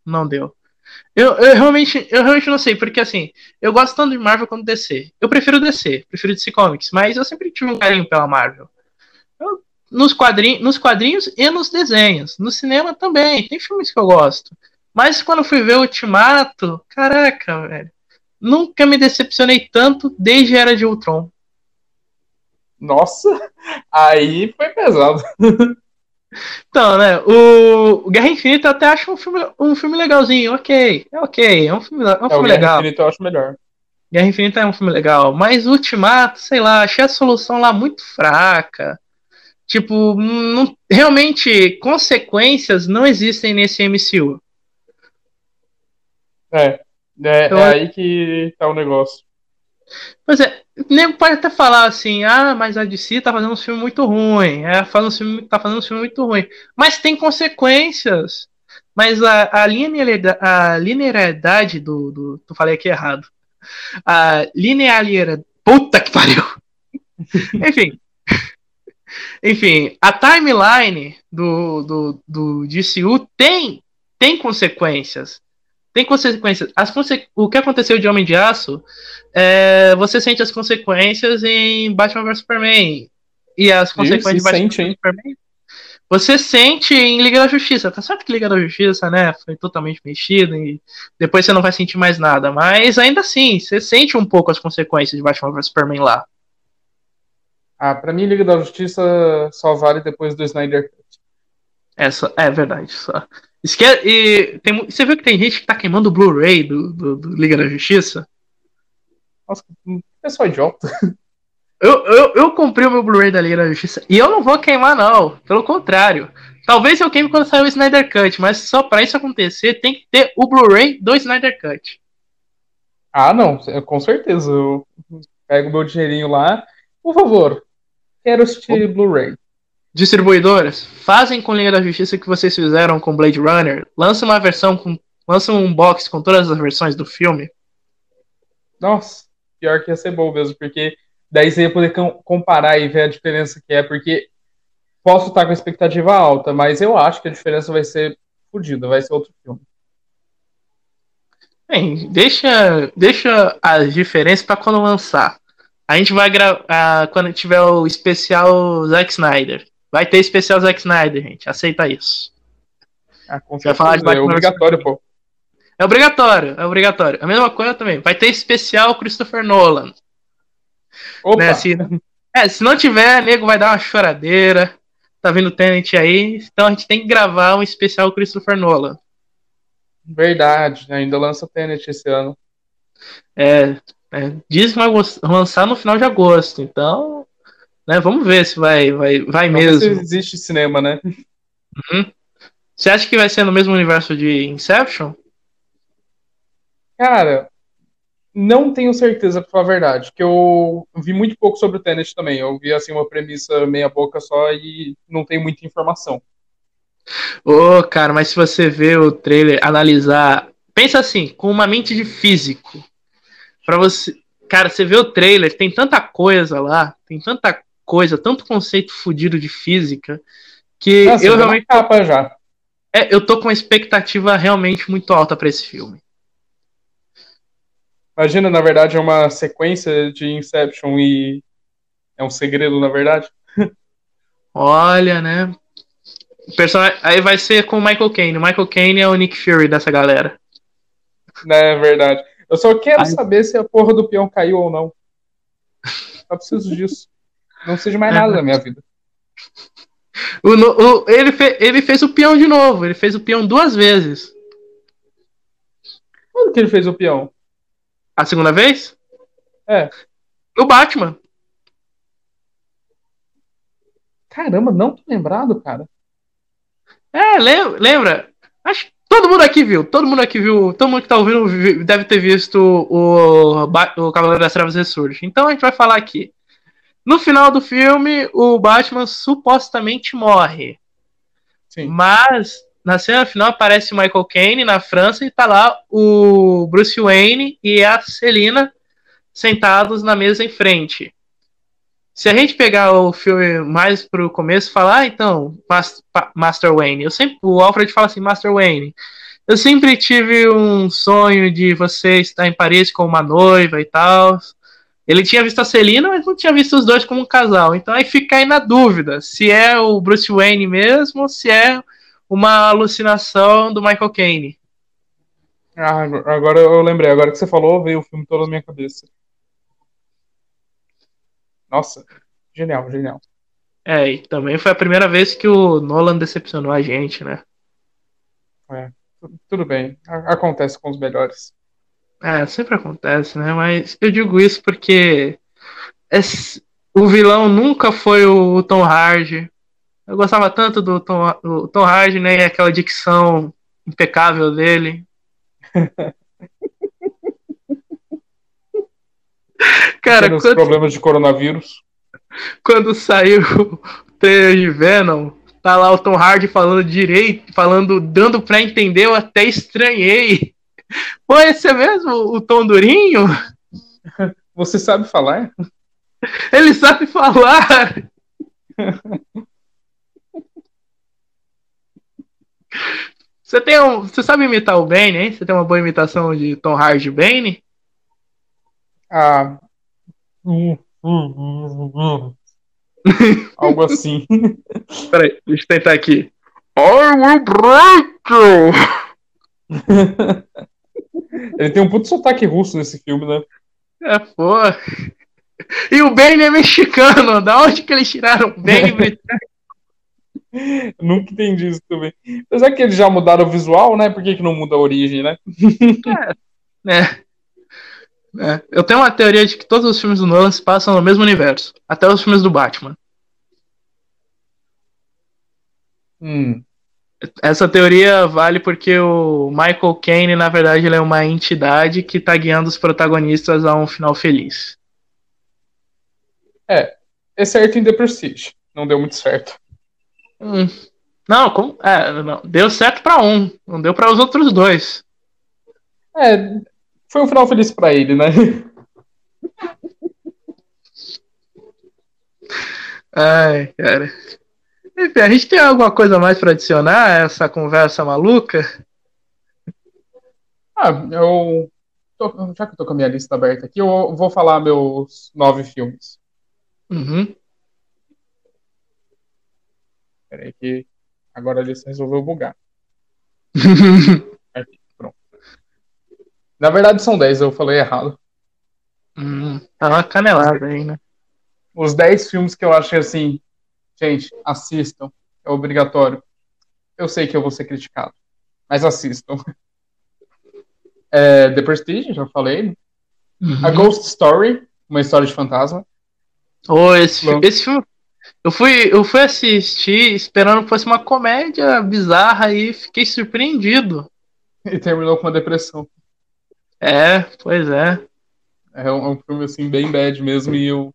Não deu. Eu, eu, realmente, eu realmente não sei, porque assim, eu gosto tanto de Marvel quanto DC. Eu prefiro DC, prefiro DC Comics, mas eu sempre tive um carinho pela Marvel. Eu, nos, quadrinhos, nos quadrinhos e nos desenhos. No cinema também, tem filmes que eu gosto. Mas quando fui ver Ultimato, caraca, velho. Nunca me decepcionei tanto desde Era de Ultron. Nossa, aí foi pesado. Então, né, o Guerra Infinita eu até acho um filme, um filme legalzinho, ok, é ok, é um filme, é um é, filme legal. Guerra Infinita eu acho melhor. Guerra Infinita é um filme legal, mas Ultimato, sei lá, achei a solução lá muito fraca. Tipo, não, realmente, consequências não existem nesse MCU. É, é, então, é aí que tá o negócio. Pois é, nem pode até falar assim, ah, mas a DC tá fazendo um filme muito ruim, é, faz um filme, tá fazendo um filme muito ruim. Mas tem consequências. Mas a, a, linearidade, a linearidade do, do. Tu falei aqui errado. A linearidade. Puta que pariu! Enfim. Enfim, a timeline do, do, do DCU tem, tem consequências. Tem consequências. As conse o que aconteceu de Homem de Aço, é, você sente as consequências em Batman vs Superman. E as consequências de Batman vs Superman. Você sente em Liga da Justiça. Tá certo que Liga da Justiça, né? Foi totalmente mexido e depois você não vai sentir mais nada. Mas ainda assim, você sente um pouco as consequências de Batman vs Superman lá. Ah, pra mim, Liga da Justiça só vale depois do Snyder Cut. É, só, é verdade. Só. E tem, você viu que tem gente que tá queimando o Blu-ray do, do, do, Liga da Justiça? Nossa, é só idiota. Eu, eu, eu comprei o meu Blu-ray da Liga da Justiça e eu não vou queimar, não. Pelo contrário. Talvez eu queime quando sair o Snyder Cut, mas só pra isso acontecer tem que ter o Blu-ray do Snyder Cut. Ah, não, com certeza. Eu pego meu dinheirinho lá. Por favor, Quero assistir Blu-ray. Distribuidoras, fazem com Liga da Justiça o que vocês fizeram com Blade Runner. Lança uma versão com. Lança um box com todas as versões do filme. Nossa, pior que ia ser bom mesmo, porque daí você ia poder comparar e ver a diferença que é, porque posso estar com a expectativa alta, mas eu acho que a diferença vai ser fodida, vai ser outro filme. Bem, deixa, deixa as diferenças para quando lançar. A gente vai gravar quando tiver o especial Zack Snyder. Vai ter especial Zack Snyder, gente. Aceita isso. Ah, vai falar de é obrigatório, pô. É obrigatório, é obrigatório. A mesma coisa também. Vai ter especial Christopher Nolan. Opa. Né? Se, é, se não tiver, nego vai dar uma choradeira. Tá vendo o Tenant aí? Então a gente tem que gravar um especial Christopher Nolan. Verdade, ainda lança o Tenet esse ano. É, é, diz que vai lançar no final de agosto, então, né, vamos ver se vai, vai, vai mesmo. Se existe cinema, né? Uhum. Você acha que vai ser no mesmo universo de Inception? Cara, não tenho certeza, pra falar a verdade, que eu vi muito pouco sobre o Tenet também. Eu vi, assim, uma premissa meia boca só e não tenho muita informação. Ô, oh, cara, mas se você ver o trailer, analisar... Pensa assim, com uma mente de físico para você. Cara, você vê o trailer, tem tanta coisa lá, tem tanta coisa, tanto conceito fudido de física, que Nossa, eu realmente. Capa já. É, eu tô com uma expectativa realmente muito alta para esse filme. Imagina, na verdade, é uma sequência de Inception e é um segredo, na verdade. Olha, né? Person... Aí vai ser com o Michael Caine. O Michael Caine é o Nick Fury dessa galera. É verdade. Eu só quero Ai. saber se a porra do peão caiu ou não. Só preciso disso. Não seja mais nada da minha vida. O, o, ele, fe, ele fez o peão de novo. Ele fez o peão duas vezes. Quando que ele fez o peão? A segunda vez? É. No Batman. Caramba, não tô lembrado, cara. É, lembra? Acho, Todo mundo aqui viu, todo mundo aqui viu, todo mundo que tá ouvindo deve ter visto o, o Cavaleiro das Trevas Ressurge. Então a gente vai falar aqui. No final do filme, o Batman supostamente morre. Sim. Mas na cena final aparece o Michael Caine na França e tá lá o Bruce Wayne e a Selina sentados na mesa em frente. Se a gente pegar o filme mais pro começo e falar, ah, então, Master Wayne, eu sempre, o Alfred fala assim, Master Wayne, eu sempre tive um sonho de você estar em Paris com uma noiva e tal. Ele tinha visto a Celina, mas não tinha visto os dois como um casal. Então aí fica aí na dúvida se é o Bruce Wayne mesmo ou se é uma alucinação do Michael Caine. Ah, agora eu lembrei, agora que você falou, veio o filme todo na minha cabeça. Nossa, genial, genial. É, e também foi a primeira vez que o Nolan decepcionou a gente, né? É, tudo bem. Acontece com os melhores. É, sempre acontece, né? Mas eu digo isso porque esse, o vilão nunca foi o Tom Hardy. Eu gostava tanto do Tom, do Tom Hardy, né? E aquela dicção impecável dele. Cara, quando... problemas de coronavírus. Quando saiu o trailer de Venom, tá lá o Tom Hardy falando direito, falando, dando pra entender, eu até estranhei. Pô, esse é mesmo o Tom Durinho? Você sabe falar? Ele sabe falar! Você tem um, você sabe imitar o Bane, hein? Você tem uma boa imitação de Tom Hardy Bane? Ah. Hum, hum, hum, Algo assim. Peraí, deixa eu tentar aqui. I will break you! Ele tem um puto sotaque russo nesse filme, né? É, pô. E o Bane é mexicano. Da onde que eles tiraram o Bane? Nunca entendi isso também. Apesar que eles já mudaram o visual, né? Por que, que não muda a origem, né? É. é. é. Eu tenho uma teoria de que todos os filmes do Nolan se passam no mesmo universo. Até os filmes do Batman. Hum. Essa teoria vale porque o Michael Caine, na verdade, ele é uma entidade que está guiando os protagonistas a um final feliz. É, é certo em The Prestige. Não deu muito certo. Hum. Não, como, é, não, deu certo para um, não deu para os outros dois. É, foi um final feliz para ele, né? Ai, cara. Enfim, a gente tem alguma coisa mais para adicionar a essa conversa maluca? Ah, eu. Tô, já que eu tô com a minha lista aberta aqui, eu vou falar meus nove filmes. Uhum. Peraí que agora a lista resolveu bugar. aqui, pronto. Na verdade são dez, eu falei errado. Hum, tá uma canelada aí, né? Os dez filmes que eu achei assim, Gente, assistam. É obrigatório. Eu sei que eu vou ser criticado, mas assistam. É, The Prestige, já falei. Uhum. A Ghost Story, uma história de fantasma. Oh, esse, esse filme. Eu fui, eu fui assistir esperando que fosse uma comédia bizarra e fiquei surpreendido. E terminou com uma depressão. É, pois é. É um, é um filme assim, bem bad mesmo, e eu.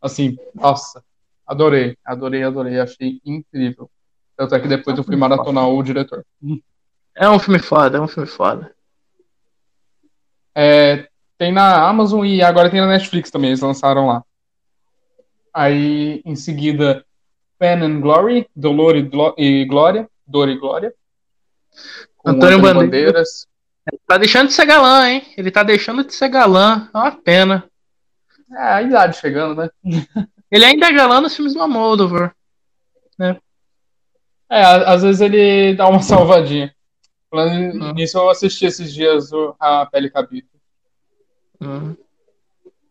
Assim, nossa, Adorei, adorei, adorei. Achei incrível. Tanto é que depois eu fui maratonar o diretor. É um filme foda, é um filme foda. É, tem na Amazon e agora tem na Netflix também, eles lançaram lá. Aí, em seguida, Pen and Glory, Dolor e, Glória, Dor e Glória. Antônio Bandeiras. Bandeiras. Tá deixando de ser galã, hein? Ele tá deixando de ser galã. É uma pena. É, a idade chegando, né? Ele ainda é galã nos filmes do Almodóvar. Né? É, às vezes ele dá uma salvadinha. Falando uhum. nisso, eu assisti esses dias a Pele Cabida. Uhum.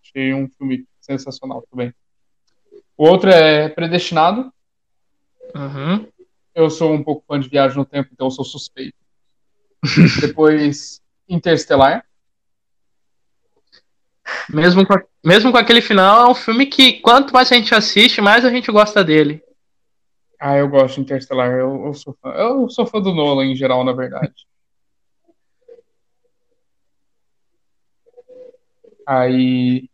Achei um filme sensacional também. O outro é Predestinado. Uhum. Eu sou um pouco fã de Viagem no Tempo, então eu sou suspeito. Depois, Interstellar. Mesmo com, mesmo com aquele final, é um filme que quanto mais a gente assiste, mais a gente gosta dele. Ah, eu gosto de Interstellar. Eu, eu, sou fã. Eu sou fã do Nolan em geral, na verdade. Aí.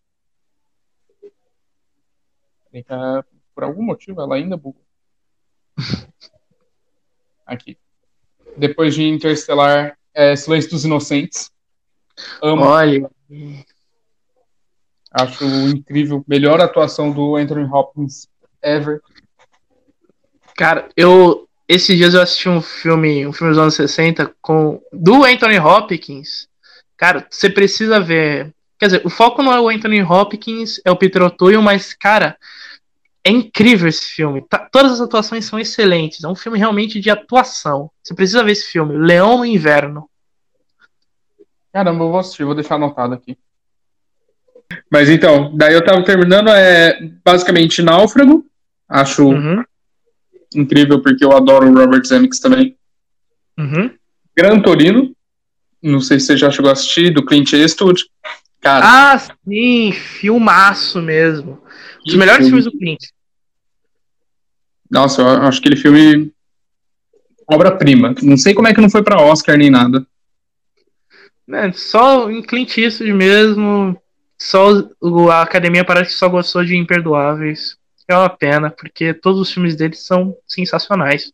Por algum motivo ela ainda bugou. Aqui. Depois de Interstellar, é Silêncio dos Inocentes. Amo. Olha. Acho incrível. Melhor atuação do Anthony Hopkins ever. Cara, eu. Esses dias eu assisti um filme, um filme dos anos 60 com do Anthony Hopkins. Cara, você precisa ver. Quer dizer, o foco não é o Anthony Hopkins, é o Peter O'Toole, mas, cara, é incrível esse filme. Tá, todas as atuações são excelentes. É um filme realmente de atuação. Você precisa ver esse filme, Leão no Inverno. Caramba, eu vou assistir, vou deixar anotado aqui. Mas então, daí eu tava terminando, é basicamente Náufrago. Acho uhum. incrível porque eu adoro o Robert Zemeckis também. Uhum. Gran Torino. Não sei se você já chegou a assistir, do Clint Eastwood. Cara, ah, sim, filmaço mesmo. Os que melhores filme. filmes do Clint. Nossa, eu acho aquele filme obra-prima. Não sei como é que não foi para Oscar nem nada. É, só em Clint Eastwood mesmo, só a academia parece que só gostou de Imperdoáveis. É uma pena, porque todos os filmes dele são sensacionais.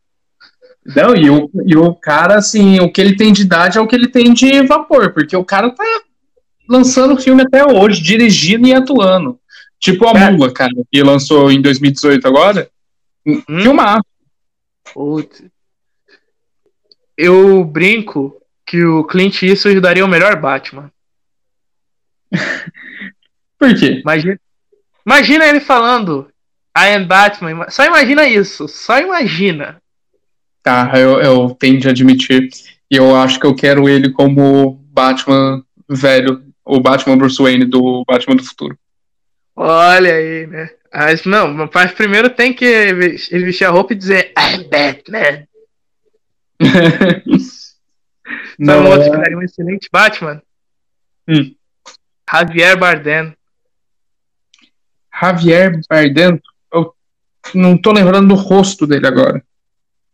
Não, e o, e o cara, assim, o que ele tem de idade é o que ele tem de vapor, porque o cara tá lançando filme até hoje, dirigindo e atuando. Tipo a é. Mula, cara, que lançou em 2018 agora. Hum? Filmar. Putz. Eu brinco que o Clint Eastwood daria o melhor Batman. Por quê? Imagina, imagina ele falando I am Batman. Só imagina isso. Só imagina. Tá, eu, eu tenho de admitir. E eu acho que eu quero ele como Batman velho. O Batman Bruce Wayne do Batman do Futuro. Olha aí, né? Mas não, mas primeiro tem que ele vestir a roupa e dizer I'm Batman. não, Sabe um outro que daria um excelente Batman? Hum. Javier Bardem. Javier Bardem? Eu não tô lembrando do rosto dele agora.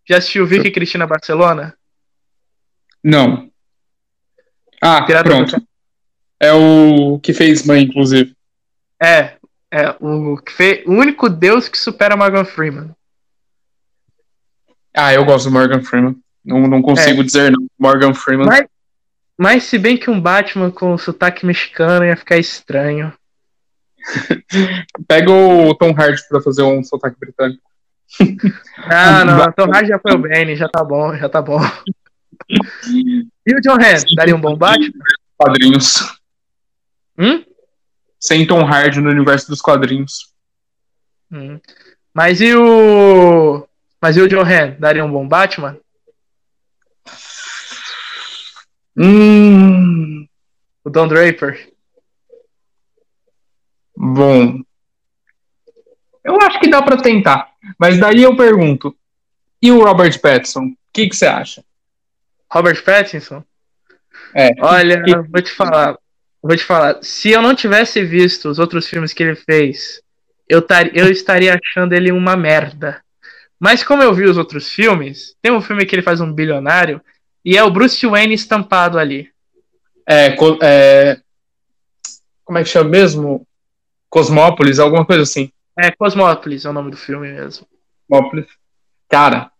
Já assistiu Vicky Cristina Barcelona? Não. Ah, Pirata pronto. É o que fez mãe, inclusive. É, é o, que fez, o único deus que supera Morgan Freeman. Ah, eu gosto do Morgan Freeman. Não, não consigo é. dizer não. Morgan Freeman. Mas, mas se bem que um Batman com sotaque mexicano ia ficar estranho. Pega o Tom Hardy pra fazer um sotaque britânico. Não, não, Tom Hardy já foi o Bane, já tá bom, já tá bom. E o John Hamm, daria um bom Batman? Quadrinhos. Hum? Sem Tom Hardy no universo dos quadrinhos. Hum. Mas e o. Mas e o John Hamm, daria um bom Batman? Hum. O Don Draper. Bom. Eu acho que dá para tentar. Mas daí eu pergunto: e o Robert Pattinson? O que, você acha? Robert Pattinson? É. Olha, que... vou te falar. Vou te falar. Se eu não tivesse visto os outros filmes que ele fez, eu, tar... eu estaria achando ele uma merda. Mas como eu vi os outros filmes, tem um filme que ele faz um bilionário e é o Bruce Wayne estampado ali. É, é... como é que chama mesmo? Cosmópolis, alguma coisa assim. É, Cosmópolis é o nome do filme mesmo. Cosmópolis. Cara,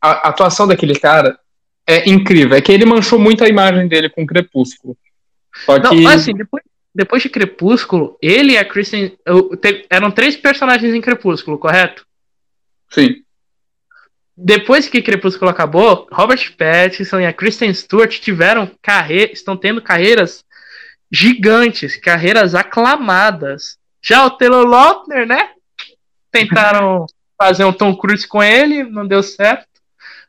a atuação daquele cara é incrível. É que ele manchou muito a imagem dele com Crepúsculo. Só Não, que... assim, depois, depois de Crepúsculo, ele e a Kristen. Eu, te, eram três personagens em Crepúsculo, correto? Sim. Depois que Crepúsculo acabou, Robert Pattinson e a Kristen Stewart tiveram carreiras, estão tendo carreiras gigantes, carreiras aclamadas. Já o Taylor Lautner, né? Tentaram fazer um Tom Cruise com ele, não deu certo.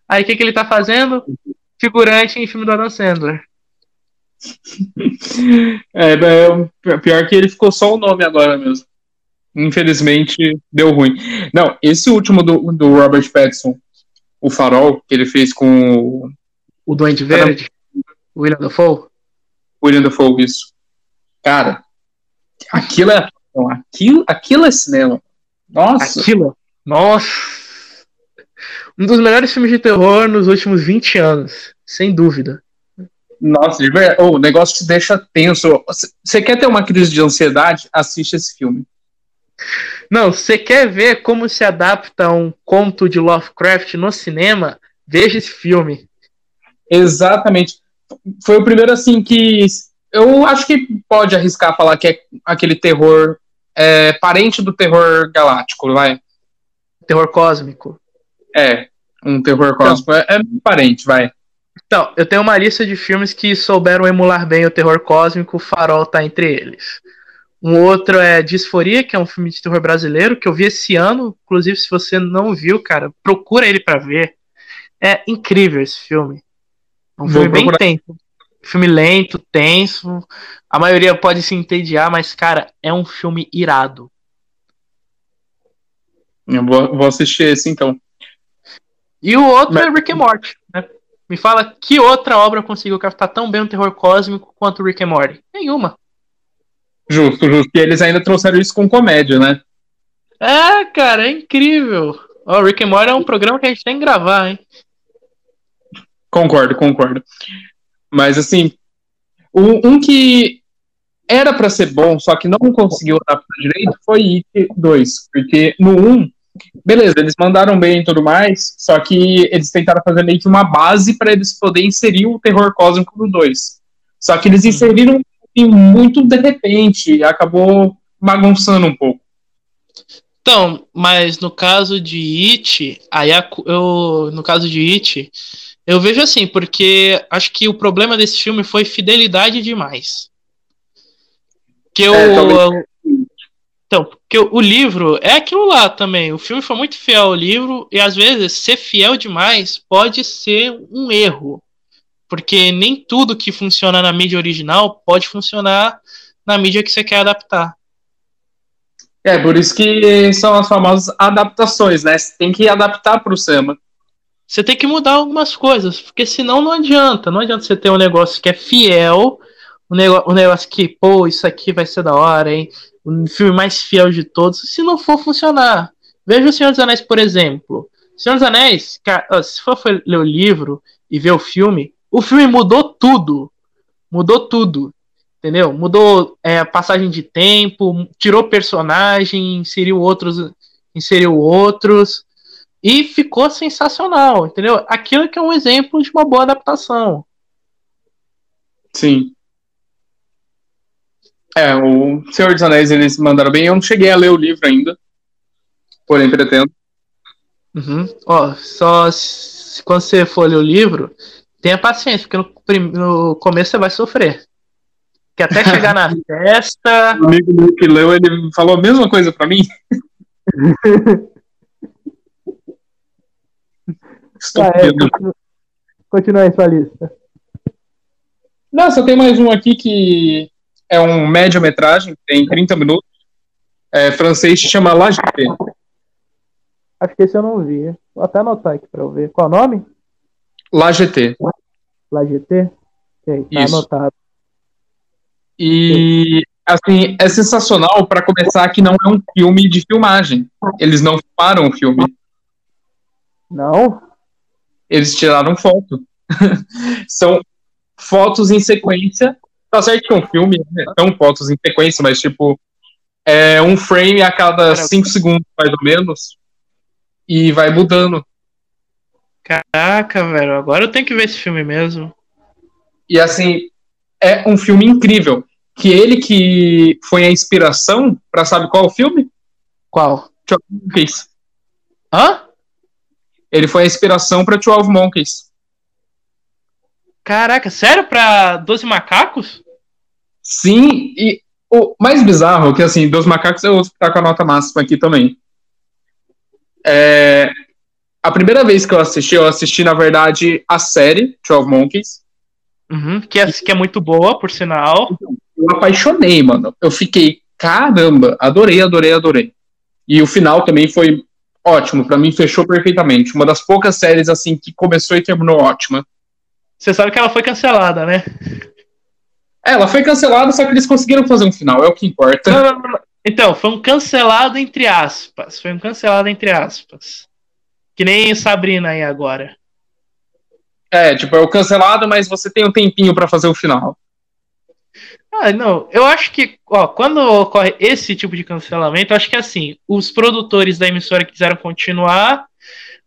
Aí o que, que ele tá fazendo? Figurante em filme do Adam Sandler. É, é, pior que ele ficou só o nome agora mesmo. Infelizmente deu ruim. Não, esse último do, do Robert Pattinson, o Farol, que ele fez com o. O Doente Verde? O William Dafoe? William Dafoe, isso. Cara, aquilo é aquilo, aquilo é cinema. Nossa. Aquilo. Nossa. Um dos melhores filmes de terror nos últimos 20 anos, sem dúvida. Nossa. Oh, o negócio te deixa tenso. Você quer ter uma crise de ansiedade? Assiste esse filme. Não, você quer ver como se adapta um conto de Lovecraft no cinema? Veja esse filme. Exatamente. Foi o primeiro assim que eu acho que pode arriscar falar que é aquele terror é, parente do terror galáctico, vai. Terror cósmico. É, um terror cósmico. Então, é, é parente, vai. Então, eu tenho uma lista de filmes que souberam emular bem o terror cósmico, o Farol tá entre eles. Um outro é Disforia, que é um filme de terror brasileiro, que eu vi esse ano. Inclusive, se você não viu, cara, procura ele para ver. É incrível esse filme. É um Vou filme procurar. bem tenso. Filme lento, tenso. A maioria pode se entediar, mas, cara, é um filme irado. Eu vou, vou assistir esse então. E o outro mas... é Rick and Morty. Né? Me fala que outra obra conseguiu captar tão bem o terror cósmico quanto Rick and Morty? Nenhuma. Justo, justo. E eles ainda trouxeram isso com comédia, né? É, cara, é incrível. O oh, Rick and Morty é um programa que a gente tem que gravar, hein? Concordo, concordo. Mas assim, um, um que era para ser bom, só que não conseguiu adaptar direito, foi It 2. Porque no 1, beleza, eles mandaram bem e tudo mais, só que eles tentaram fazer meio que uma base para eles poderem inserir o terror cósmico do 2. Só que eles inseriram muito de repente, acabou bagunçando um pouco. Então, mas no caso de It, aí eu, no caso de It, eu vejo assim, porque acho que o problema desse filme foi fidelidade demais. Que eu, é, então, porque o livro é aquilo lá também. O filme foi muito fiel ao livro e às vezes ser fiel demais pode ser um erro. Porque nem tudo que funciona na mídia original pode funcionar na mídia que você quer adaptar. É, por isso que são as famosas adaptações, né? Você tem que adaptar para o cinema. Você tem que mudar algumas coisas, porque senão não adianta. Não adianta você ter um negócio que é fiel, um negócio, um negócio que, pô, isso aqui vai ser da hora, hein? O filme mais fiel de todos, se não for funcionar. Veja o Senhor dos Anéis, por exemplo. Senhor dos Anéis, cara, se for ler o livro e ver o filme, o filme mudou tudo. Mudou tudo. Entendeu? Mudou é, a passagem de tempo, tirou personagem, inseriu outros, inseriu outros e ficou sensacional, entendeu? Aquilo que é um exemplo de uma boa adaptação. Sim. É, o Senhor dos Anéis eles mandaram bem. Eu não cheguei a ler o livro ainda, porém pretendo. Uhum. Ó, só se, quando você for ler o livro, tenha paciência, porque no, no começo você vai sofrer. Que até chegar na festa. O amigo meu que leu, ele falou a mesma coisa para mim. Ah, é, continua, aí sua lista. Não, só tem mais um aqui que é um média-metragem, tem 30 minutos. É, francês se chama La. Acho que esse eu não vi. Vou até anotar aqui para eu ver. Qual o nome? La GT. La GT? Ok, tá Isso. anotado. E assim, é sensacional para começar que não é um filme de filmagem. Eles não filmaram o filme. Não? Eles tiraram foto. São fotos em sequência Tá certo que é um filme, né? são fotos em sequência, mas tipo, é um frame a cada 5 segundos, mais ou menos, e vai mudando. Caraca, velho, agora eu tenho que ver esse filme mesmo. E assim, é um filme incrível. Que ele que foi a inspiração para sabe qual o filme? Qual? 12 Monkeys. Hã? Ele foi a inspiração para 12 Monkeys. Caraca, sério? Pra 12 macacos? Sim, e o mais bizarro é que, assim, dos macacos eu uso tá com a nota máxima aqui também. É, a primeira vez que eu assisti, eu assisti, na verdade, a série 12 Monkeys. Uhum, que, é, que é muito boa, por sinal. Eu apaixonei, mano. Eu fiquei, caramba, adorei, adorei, adorei. E o final também foi ótimo, para mim fechou perfeitamente. Uma das poucas séries, assim, que começou e terminou ótima. Você sabe que ela foi cancelada, né? É, ela foi cancelada, só que eles conseguiram fazer um final, é o que importa. Não, não, não. Então, foi um cancelado entre aspas. Foi um cancelado entre aspas. Que nem Sabrina aí agora. É, tipo, é o cancelado, mas você tem um tempinho para fazer o final. Ah, não. Eu acho que, ó, quando ocorre esse tipo de cancelamento, acho que assim, os produtores da emissora quiseram continuar,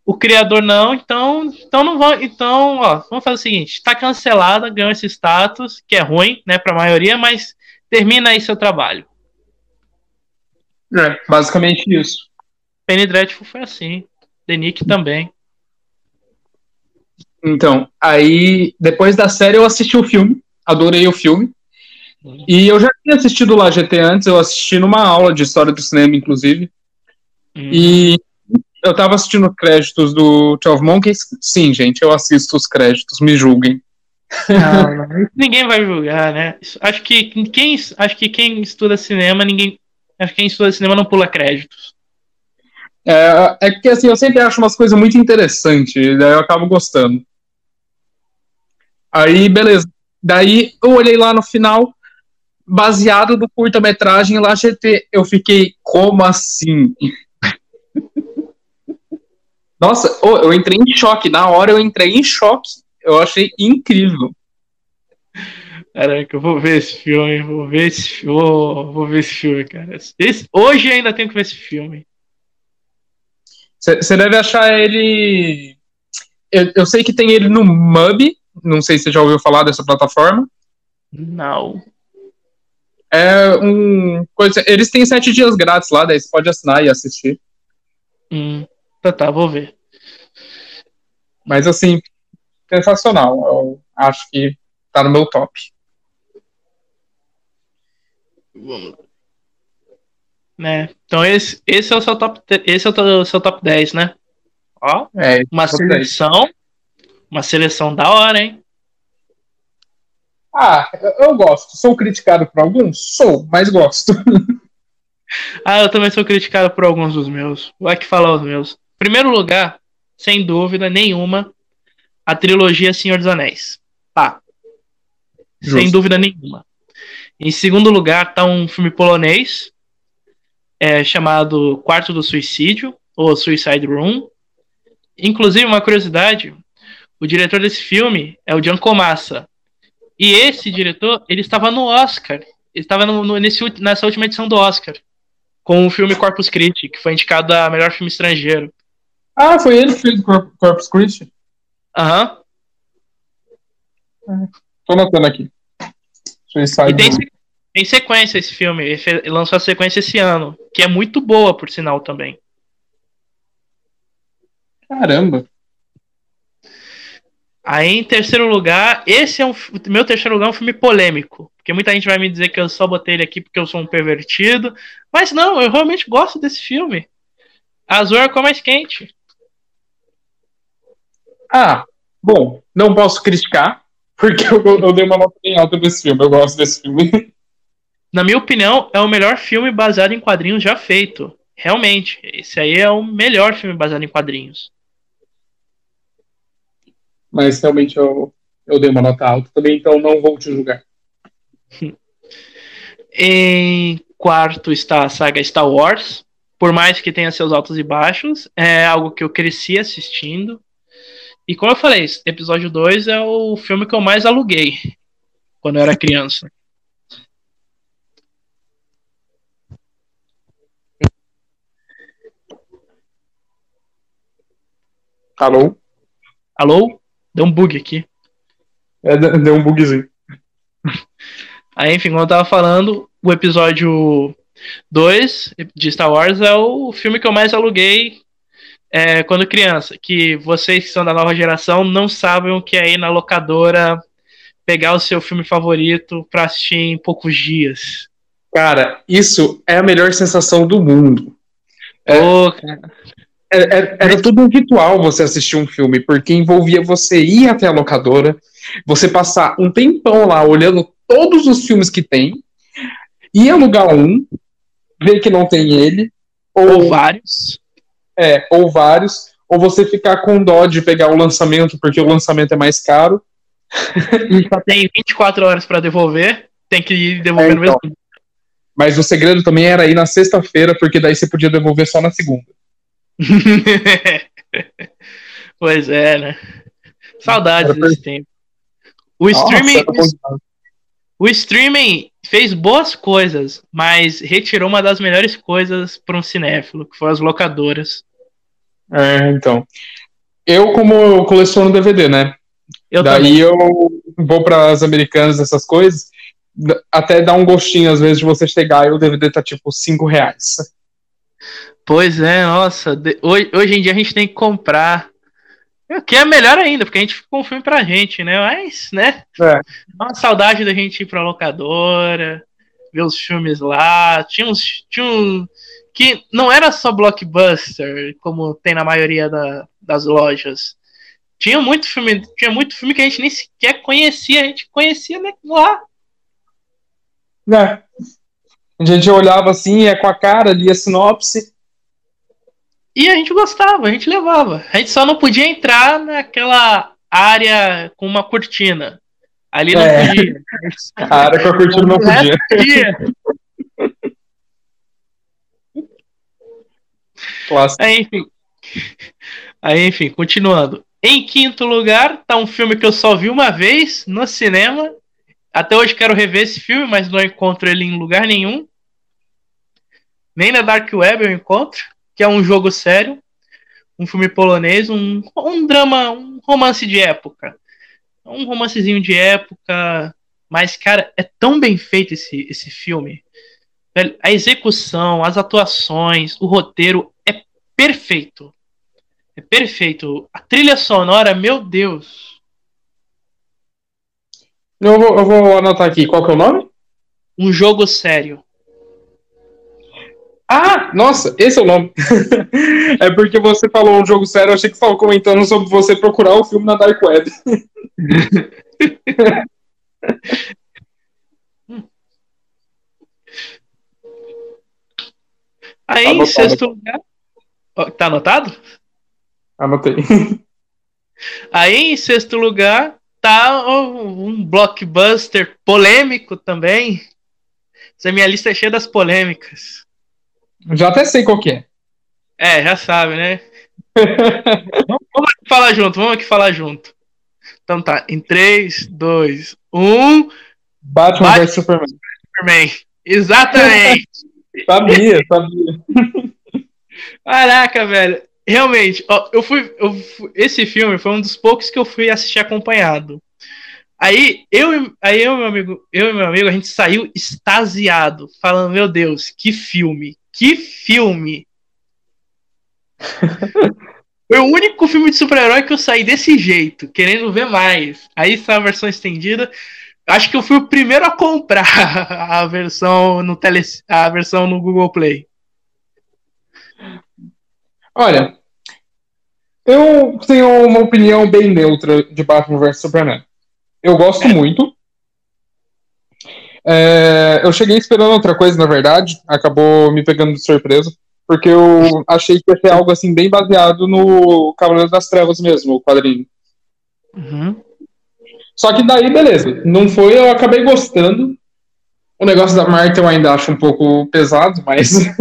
o criador não, então, então não vão, então, ó, vamos fazer o seguinte, está cancelada, ganhou esse status, que é ruim, né, para a maioria, mas termina aí seu trabalho. É, basicamente isso. Penny Dreadful foi assim, The Nick também. Então, aí, depois da série eu assisti o filme, adorei o filme. E eu já tinha assistido lá GT antes, eu assisti numa aula de história do cinema, inclusive, hum. e eu tava assistindo créditos do 12 Monkeys. Sim, gente, eu assisto os créditos, me julguem. Não, não, ninguém vai julgar, né? Acho que quem, acho que quem estuda cinema, ninguém. Acho que quem estuda cinema não pula créditos. É, é que assim, eu sempre acho umas coisas muito interessantes, daí eu acabo gostando. Aí, beleza. Daí eu olhei lá no final, baseado do curta-metragem lá GT. Eu fiquei, como assim? Nossa, oh, eu entrei em choque. Na hora eu entrei em choque. Eu achei incrível. Caraca, eu vou ver esse filme, vou ver esse, vou, vou ver esse filme, cara. Esse, hoje ainda tenho que ver esse filme. Você deve achar ele. Eu, eu, sei que tem ele no MUBI. Não sei se você já ouviu falar dessa plataforma. Não. É um. Coisa, eles têm sete dias grátis lá, daí você pode assinar e assistir. Hum, tá, tá, vou ver. Mas assim, sensacional. Eu acho que tá no meu top. Vamos. Né? Então esse, esse é o seu top esse é o seu top 10, né? Ó, É, uma top 10. seleção, uma seleção da hora, hein? Ah, eu- gosto. Sou criticado por alguns? Sou, mas gosto. Ah, eu também sou criticado por alguns dos meus. Vou aqui falar os meus. Primeiro lugar, sem dúvida nenhuma, a trilogia Senhor dos Anéis. Tá. Sem Justo. dúvida nenhuma. Em segundo lugar, tá um filme polonês é, chamado Quarto do Suicídio, ou Suicide Room. Inclusive, uma curiosidade, o diretor desse filme é o Gianco Massa. E esse diretor, ele estava no Oscar. Ele estava no- no- nesse nessa última edição do Oscar. Com o filme Corpus Christi, que foi indicado a melhor filme estrangeiro. Ah, foi ele que fez Corp- Corpus Christi? Aham. Tô anotando aqui. E tem, Room. se- tem sequência esse filme. Ele fe- ele lançou a sequência esse ano. Que é muito boa, por sinal, também. Caramba. Aí, em terceiro lugar, esse é um. Meu terceiro lugar é um filme polêmico. Porque muita gente vai me dizer que eu só botei ele aqui porque eu sou um pervertido. Mas não, eu realmente gosto desse filme. Azul é a cor mais quente. Ah, bom, não posso criticar, porque eu, eu dei uma nota bem alta pra esse filme. Eu gosto desse filme. Na minha opinião, é o melhor filme baseado em quadrinhos já feito. Realmente. Esse aí é o melhor filme baseado em quadrinhos. Mas realmente eu, eu dei uma nota alta também, então não vou te julgar. Em quarto está a saga Star Wars. Por mais que tenha seus altos e baixos, é algo que eu cresci assistindo. E como eu falei, episódio 2 é o filme que eu mais aluguei quando eu era criança. Alô? Alô? Deu um bug aqui. É, de- deu um bugzinho. Aí, enfim, como eu tava falando, o episódio 2 de Star Wars é o filme que eu mais aluguei é, quando criança. Que vocês que são da nova geração não sabem o que é ir na locadora pegar o seu filme favorito pra assistir em poucos dias. Cara, isso é a melhor sensação do mundo. É. Ô, cara, É- era tudo um ritual você assistir um filme, porque envolvia você ir até a locadora, você passar um tempão lá olhando todos os filmes que tem, ir alugar um, ver que não tem ele, ou ou, vários. é, ou vários, ou você ficar com dó de pegar o lançamento, porque o lançamento é mais caro. E só tem 24 horas pra devolver. Tem que ir devolvendo É, então. mesmo. Mas o segredo também era ir na sexta-feira, porque daí você podia devolver só na segunda. pois é, né? Saudades desse tempo. O Nossa, streaming, demais. o streaming fez boas coisas, mas retirou uma das melhores coisas para um cinéfilo, que foram as locadoras. É, então. Eu, como coleciono DVD, né? Eu Daí também. eu vou para as americanas, essas coisas, até dá um gostinho, às vezes, de você chegar e o DVD tá tipo 5 reais. Pois é, nossa. de- hoje, hoje em dia a gente tem que comprar. O que é melhor ainda, porque a gente ficou um filme pra gente, né? Mas, né? É. Dá uma saudade da gente ir pra locadora, ver os filmes lá. Tinha uns. Tinha um, que não era só blockbuster, como tem na maioria da- das lojas. Tinha muito filme, tinha muito filme que a gente nem sequer conhecia, a gente conhecia lá. Né? A gente olhava assim, é com a cara, lia a sinopse. E a gente gostava, a gente levava. A gente só não podia entrar naquela área com uma cortina. Ali não É. podia. A área com a cortina não podia. Clássico. Aí, enfim. Aí, enfim, continuando. Em quinto lugar, tá um filme que eu só vi uma vez no cinema. Até hoje quero rever esse filme, mas não encontro ele em lugar nenhum. Nem na Dark Web eu encontro, que é um jogo sério, um filme polonês, um, um drama, um romance de época. Um romancezinho de época, Mas, cara, é tão bem feito esse, esse filme. A execução, as atuações, o roteiro é perfeito. É perfeito. A trilha sonora, meu Deus. Eu vou, eu vou anotar aqui. Qual que é o nome? Um jogo sério. Ah, nossa, esse é o nome. é porque você falou um jogo sério, eu achei que você estava comentando sobre você procurar o filme na Dark Web. Aí, em sexto lugar. Tá anotado? Anotei. Aí, em sexto lugar, tá um blockbuster polêmico também. Essa minha lista é cheia das polêmicas. Já até sei qual que é. É, já sabe, né? vamos, aqui falar junto, vamos aqui falar junto. Então tá, em 3, 2, 1. Batman, Batman vs Superman. Superman. Exatamente. sabia, sabia. Caraca, velho. Realmente, ó, eu fui, eu fui, Esse filme foi um dos poucos que eu fui assistir acompanhado. Aí eu, aí eu, meu amigo, eu e meu amigo, a gente saiu extasiado, falando, meu Deus, que filme, que filme! Foi o único filme de super-herói que eu saí desse jeito, querendo ver mais. Aí está a versão estendida. Acho que eu fui o primeiro a comprar a versão no tele, a versão no Google Play. Olha, eu tenho uma opinião bem neutra de Batman vs Superman. Eu gosto muito. É, eu cheguei esperando outra coisa, na verdade, acabou me pegando de surpresa, porque eu achei que ia ser algo assim bem baseado no Cavaleiro das Trevas mesmo, o quadrinho. Uhum. Só que daí, beleza, não foi, eu acabei gostando. O negócio da Marta eu ainda acho um pouco pesado, mas.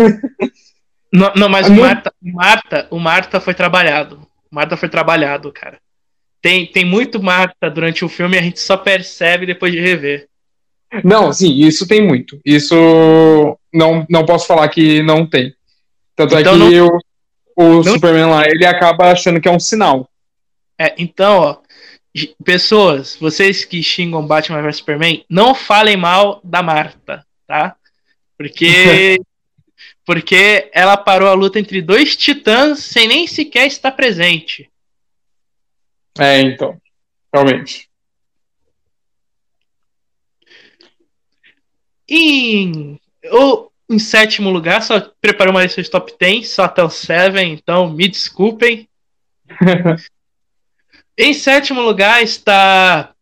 Não, não mas o Marta, Marta, o Marta foi trabalhado. Marta foi trabalhado, cara. Tem, tem muito Marta durante o filme e a gente só percebe depois de rever. Não, sim, isso tem muito. Isso não, não posso falar que não tem. Tanto é então, é que não, o não, Superman lá, ele acaba achando que é um sinal. É, então, ó, pessoas, vocês que xingam Batman vs Superman, não falem mal da Marta, tá? Porque porque ela parou a luta entre dois titãs sem nem sequer estar presente. É, então. Realmente. em, ou, em sétimo lugar, só preparei uma lista de top 10, só até o 7, então me desculpem. em sétimo lugar está.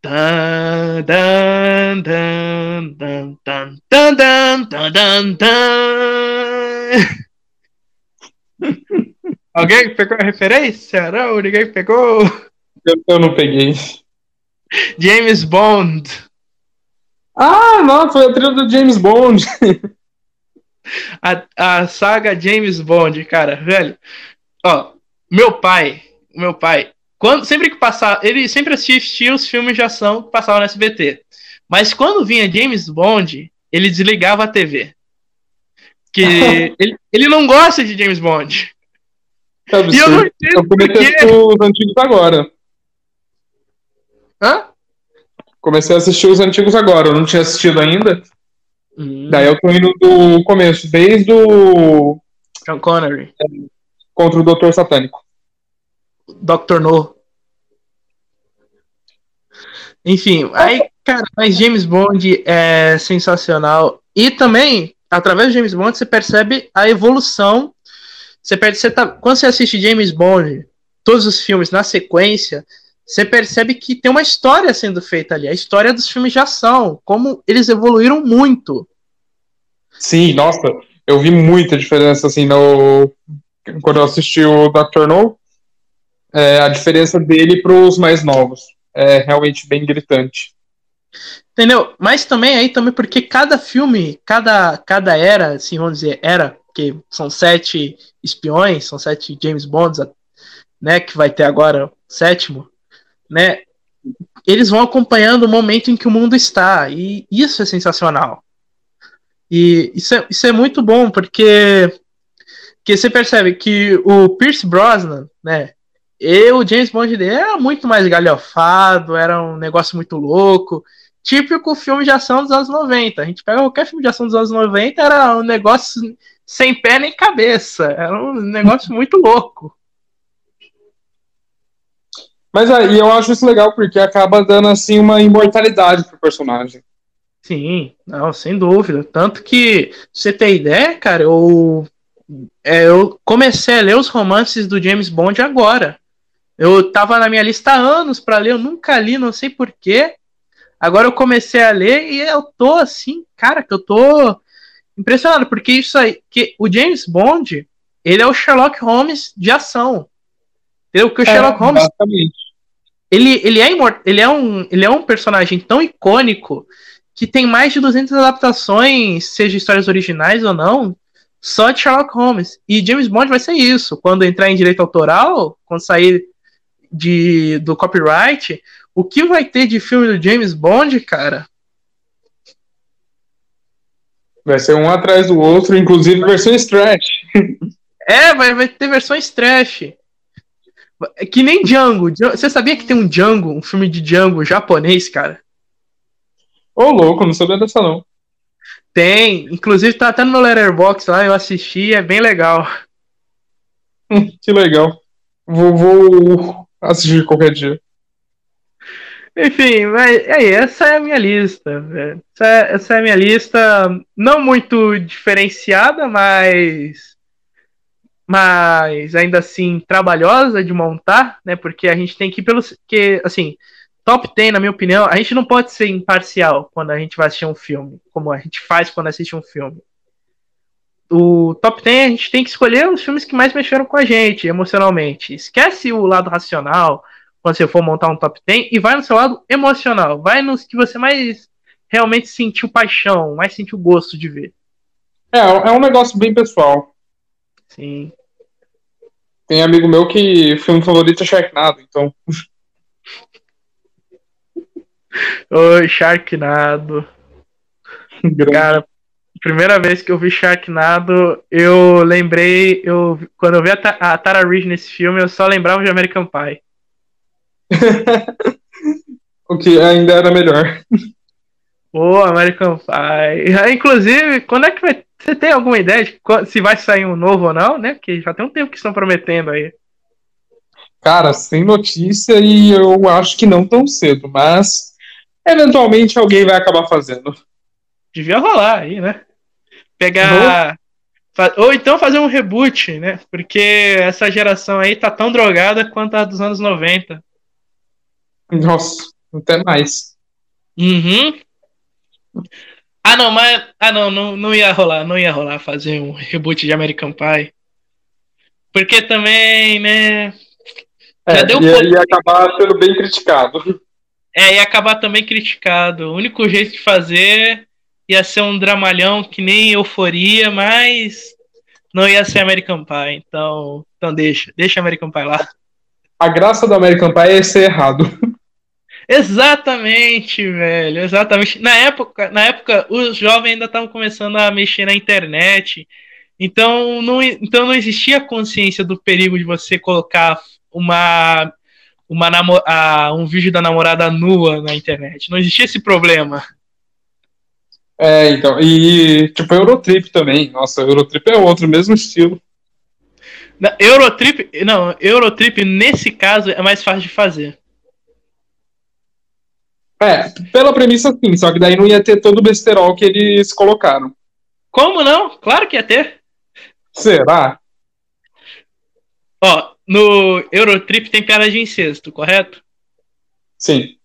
Alguém pegou a referência? Não, ninguém pegou. Eu, eu não peguei. James Bond. Ah, não, foi a trilha do James Bond. a, a saga James Bond, cara, velho. Ó, meu pai, meu pai, quando sempre que passava, ele sempre assistia os filmes de ação que passavam no SBT. Mas quando vinha James Bond, ele desligava a TV. Que ele, ele não gosta de James Bond. É e eu não entendo eu comecei os antigos agora. Hã? Comecei a assistir os antigos agora, eu não tinha assistido ainda. Hum. Daí eu tô indo do começo, desde o. Sean Connery. Contra o Doutor Satânico. Dr. No. Enfim, aí, cara, mas James Bond é sensacional. E também através de James Bond, você percebe a evolução. Você percebe, você tá, quando você assiste James Bond, todos os filmes na sequência, você percebe que tem uma história sendo feita ali, a história dos filmes de ação, como eles evoluíram muito. Sim, nossa, eu vi muita diferença assim no quando eu assisti o Dr. No, é, a diferença dele para os mais novos é realmente bem gritante. Entendeu? Mas também aí também porque cada filme, cada, cada era, assim, vamos dizer, era, que são sete espiões, são sete James Bonds, né, que vai ter agora o sétimo, né? Eles vão acompanhando o momento em que o mundo está, e isso é sensacional. E isso é, isso é muito bom, porque, porque você percebe que o Pierce Brosnan, né, e o James Bond dele era muito mais galhofado, era um negócio muito louco, típico filme de ação dos anos 90. A gente pega qualquer filme de ação dos anos 90, era um negócio sem pé nem cabeça. Era um negócio muito louco. Mas aí eu acho isso legal porque acaba dando assim uma imortalidade pro personagem. Sim, não, sem dúvida. Tanto que, pra você ter ideia, cara, eu, é, eu comecei a ler os romances do James Bond agora. Eu tava na minha lista há anos para ler, eu nunca li, não sei porquê. Agora eu comecei a ler e eu tô assim, cara, que eu tô impressionado, porque isso aí, que o James Bond, ele é o Sherlock Holmes de ação. Entendeu? Que o é, Sherlock Holmes. Ele, ele, é ele, é um, ele é um personagem tão icônico que tem mais de 200 adaptações, seja histórias originais ou não, só de Sherlock Holmes. E James Bond vai ser isso. Quando entrar em direito autoral, quando sair de, do copyright, o que vai ter de filme do James Bond, cara? Vai ser um atrás do outro, inclusive versão stretch. É, vai, vai ter versões trash. Que nem Django. Você sabia que tem um Django, um filme de Django japonês, cara? Ô, oh, louco, não sabia dessa não. Tem, inclusive tá até no meu Letterboxd lá, eu assisti, é bem legal. que legal. Vou, vou assistir qualquer dia. Enfim, mas aí, essa é a minha lista. Essa é, essa é a minha lista, não muito diferenciada, mas mas ainda assim trabalhosa de montar, né? Porque a gente tem que ir pelos que assim, top 10, na minha opinião, a gente não pode ser imparcial quando a gente vai assistir um filme, como a gente faz quando assiste um filme. O top 10 a gente tem que escolher os filmes que mais mexeram com a gente emocionalmente. Esquece o lado racional quando você for montar um top 10 e vai no seu lado emocional. Vai nos que você mais realmente sentiu paixão, mais sentiu gosto de ver. É, é um negócio bem pessoal. Sim. Tem amigo meu que filme favorito é Sharknado, então. Oi, Sharknado. Cara, primeira vez que eu vi Sharknado, eu lembrei, eu quando eu vi a, a Tara Reid nesse filme, eu só lembrava de American Pie. o que ainda era melhor. Pô, American Pie. Inclusive, quando é que vai. Você tem alguma ideia de se vai sair um novo ou não, né? Porque já tem um tempo que estão prometendo aí. Cara, sem notícia e eu acho que não tão cedo, mas eventualmente alguém vai acabar fazendo. Devia rolar aí, né? Pegar. Ou então fazer um reboot, né? Porque essa geração aí tá tão drogada quanto a dos anos 90. Nossa, até mais. Uhum. Ah, não, mas. Ah, não, não, não ia rolar, não ia rolar fazer um reboot de American Pie. Porque também, né. É, Já deu ia, ia acabar sendo bem criticado. É, ia acabar também criticado. O único jeito de fazer ia ser um dramalhão que nem euforia, mas não ia ser American Pie. Então, então deixa, deixa American Pie lá. A graça do American Pie é ser errado. Exatamente, velho, exatamente. Na época, na época os jovens ainda estavam começando a mexer na internet, então não, então não existia consciência do perigo de você colocar uma, uma a, um vídeo da namorada nua na internet. Não existia esse problema. É, então, e tipo Eurotrip também. Nossa, Eurotrip é outro, mesmo estilo. Eurotrip, não, Eurotrip nesse caso é mais fácil de fazer. É, pela premissa sim, só que daí não ia ter todo o besterol que eles colocaram. Como não? Claro que ia ter. Será? Ó, no Eurotrip tem piada de incesto, correto? Sim.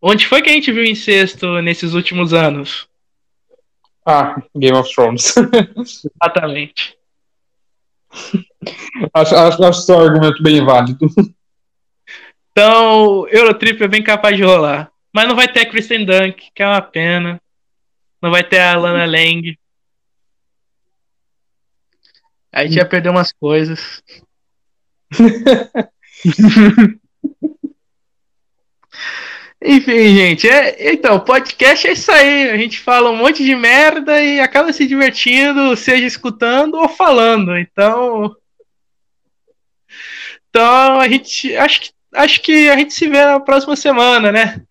Onde foi que a gente viu incesto nesses últimos anos? Ah, Game of Thrones. Exatamente. acho, acho, acho seu argumento bem válido. Então, Eurotrip é bem capaz de rolar. Mas não vai ter a Kristen Dunk, que é uma pena. Não vai ter a Lana Lang. A gente ia perder umas coisas. Enfim, gente, é, então, podcast é isso aí. A gente fala um monte de merda e acaba se divertindo, seja escutando ou falando. Então. Então, a gente. Acho que, acho que a gente se vê na próxima semana, né?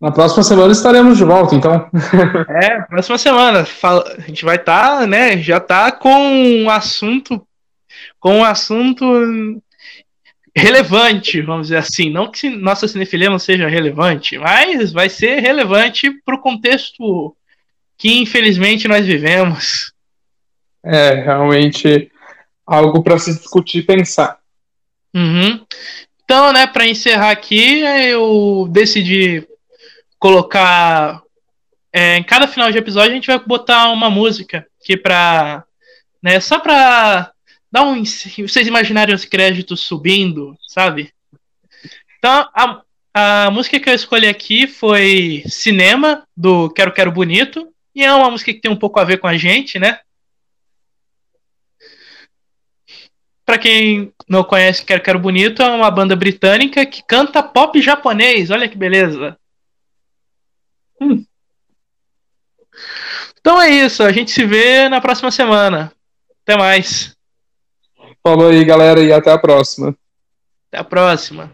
Na próxima semana estaremos de volta, então. é, próxima semana. Fala, a gente vai estar, tá, né? Já tá com um assunto. Com um assunto relevante, vamos dizer assim. Não que nossa cinefilia não seja relevante, mas vai ser relevante para o contexto que infelizmente nós vivemos. É, realmente algo para se discutir e pensar. Uhum. Então, né, para encerrar aqui, eu decidi colocar é, em cada final de episódio a gente vai botar uma música aqui para, né, só para dar um vocês imaginarem os créditos subindo, sabe? Então, a, a música que eu escolhi aqui foi Cinema do Quero Quero Bonito e é uma música que tem um pouco a ver com a gente, né? Para quem não conhece Quero Quero Bonito, é uma banda britânica que canta pop japonês. Olha que beleza. Hum. Então é isso. A gente se vê na próxima semana. Até mais. Falou aí, galera, e até a próxima. Até a próxima.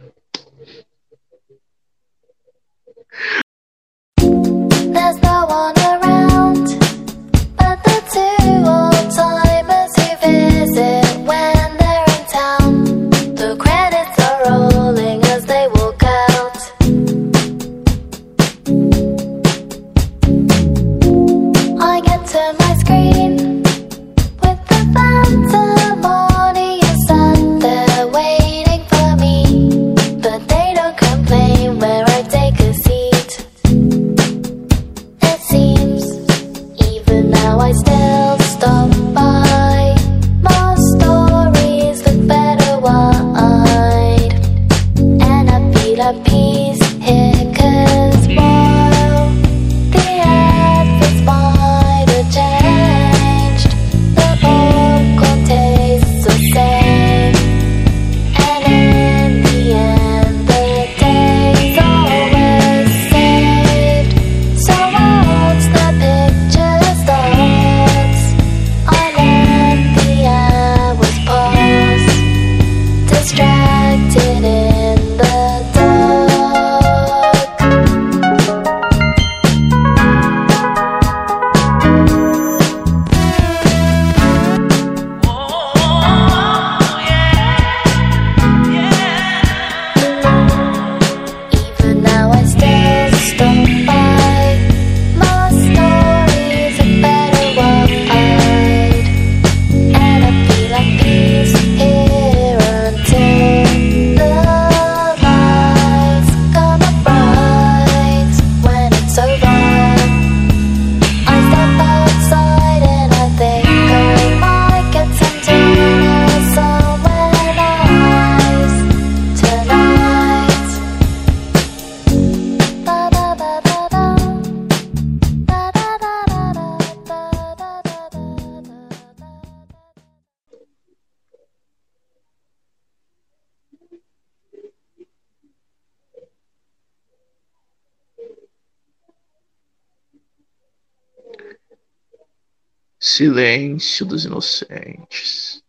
Silêncio dos inocentes.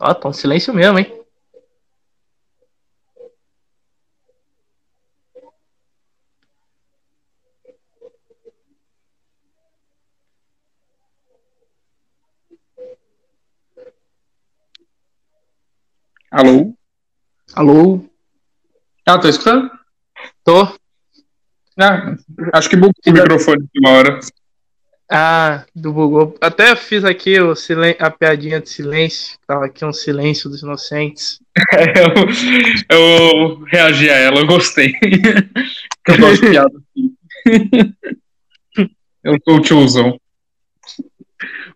Ó, oh, tá um silêncio mesmo, hein? Alô? Alô? Ah, tá escutando? Tô. Ah, acho que bugou o microfone uma hora. Ah, do bugou. Até fiz aqui o silen a piadinha de silêncio. Tava aqui um silêncio dos inocentes. eu, eu reagi a ela, eu gostei. eu gosto de piada eu sou o tiozão.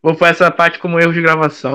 Vou pôr essa parte como erro de gravação.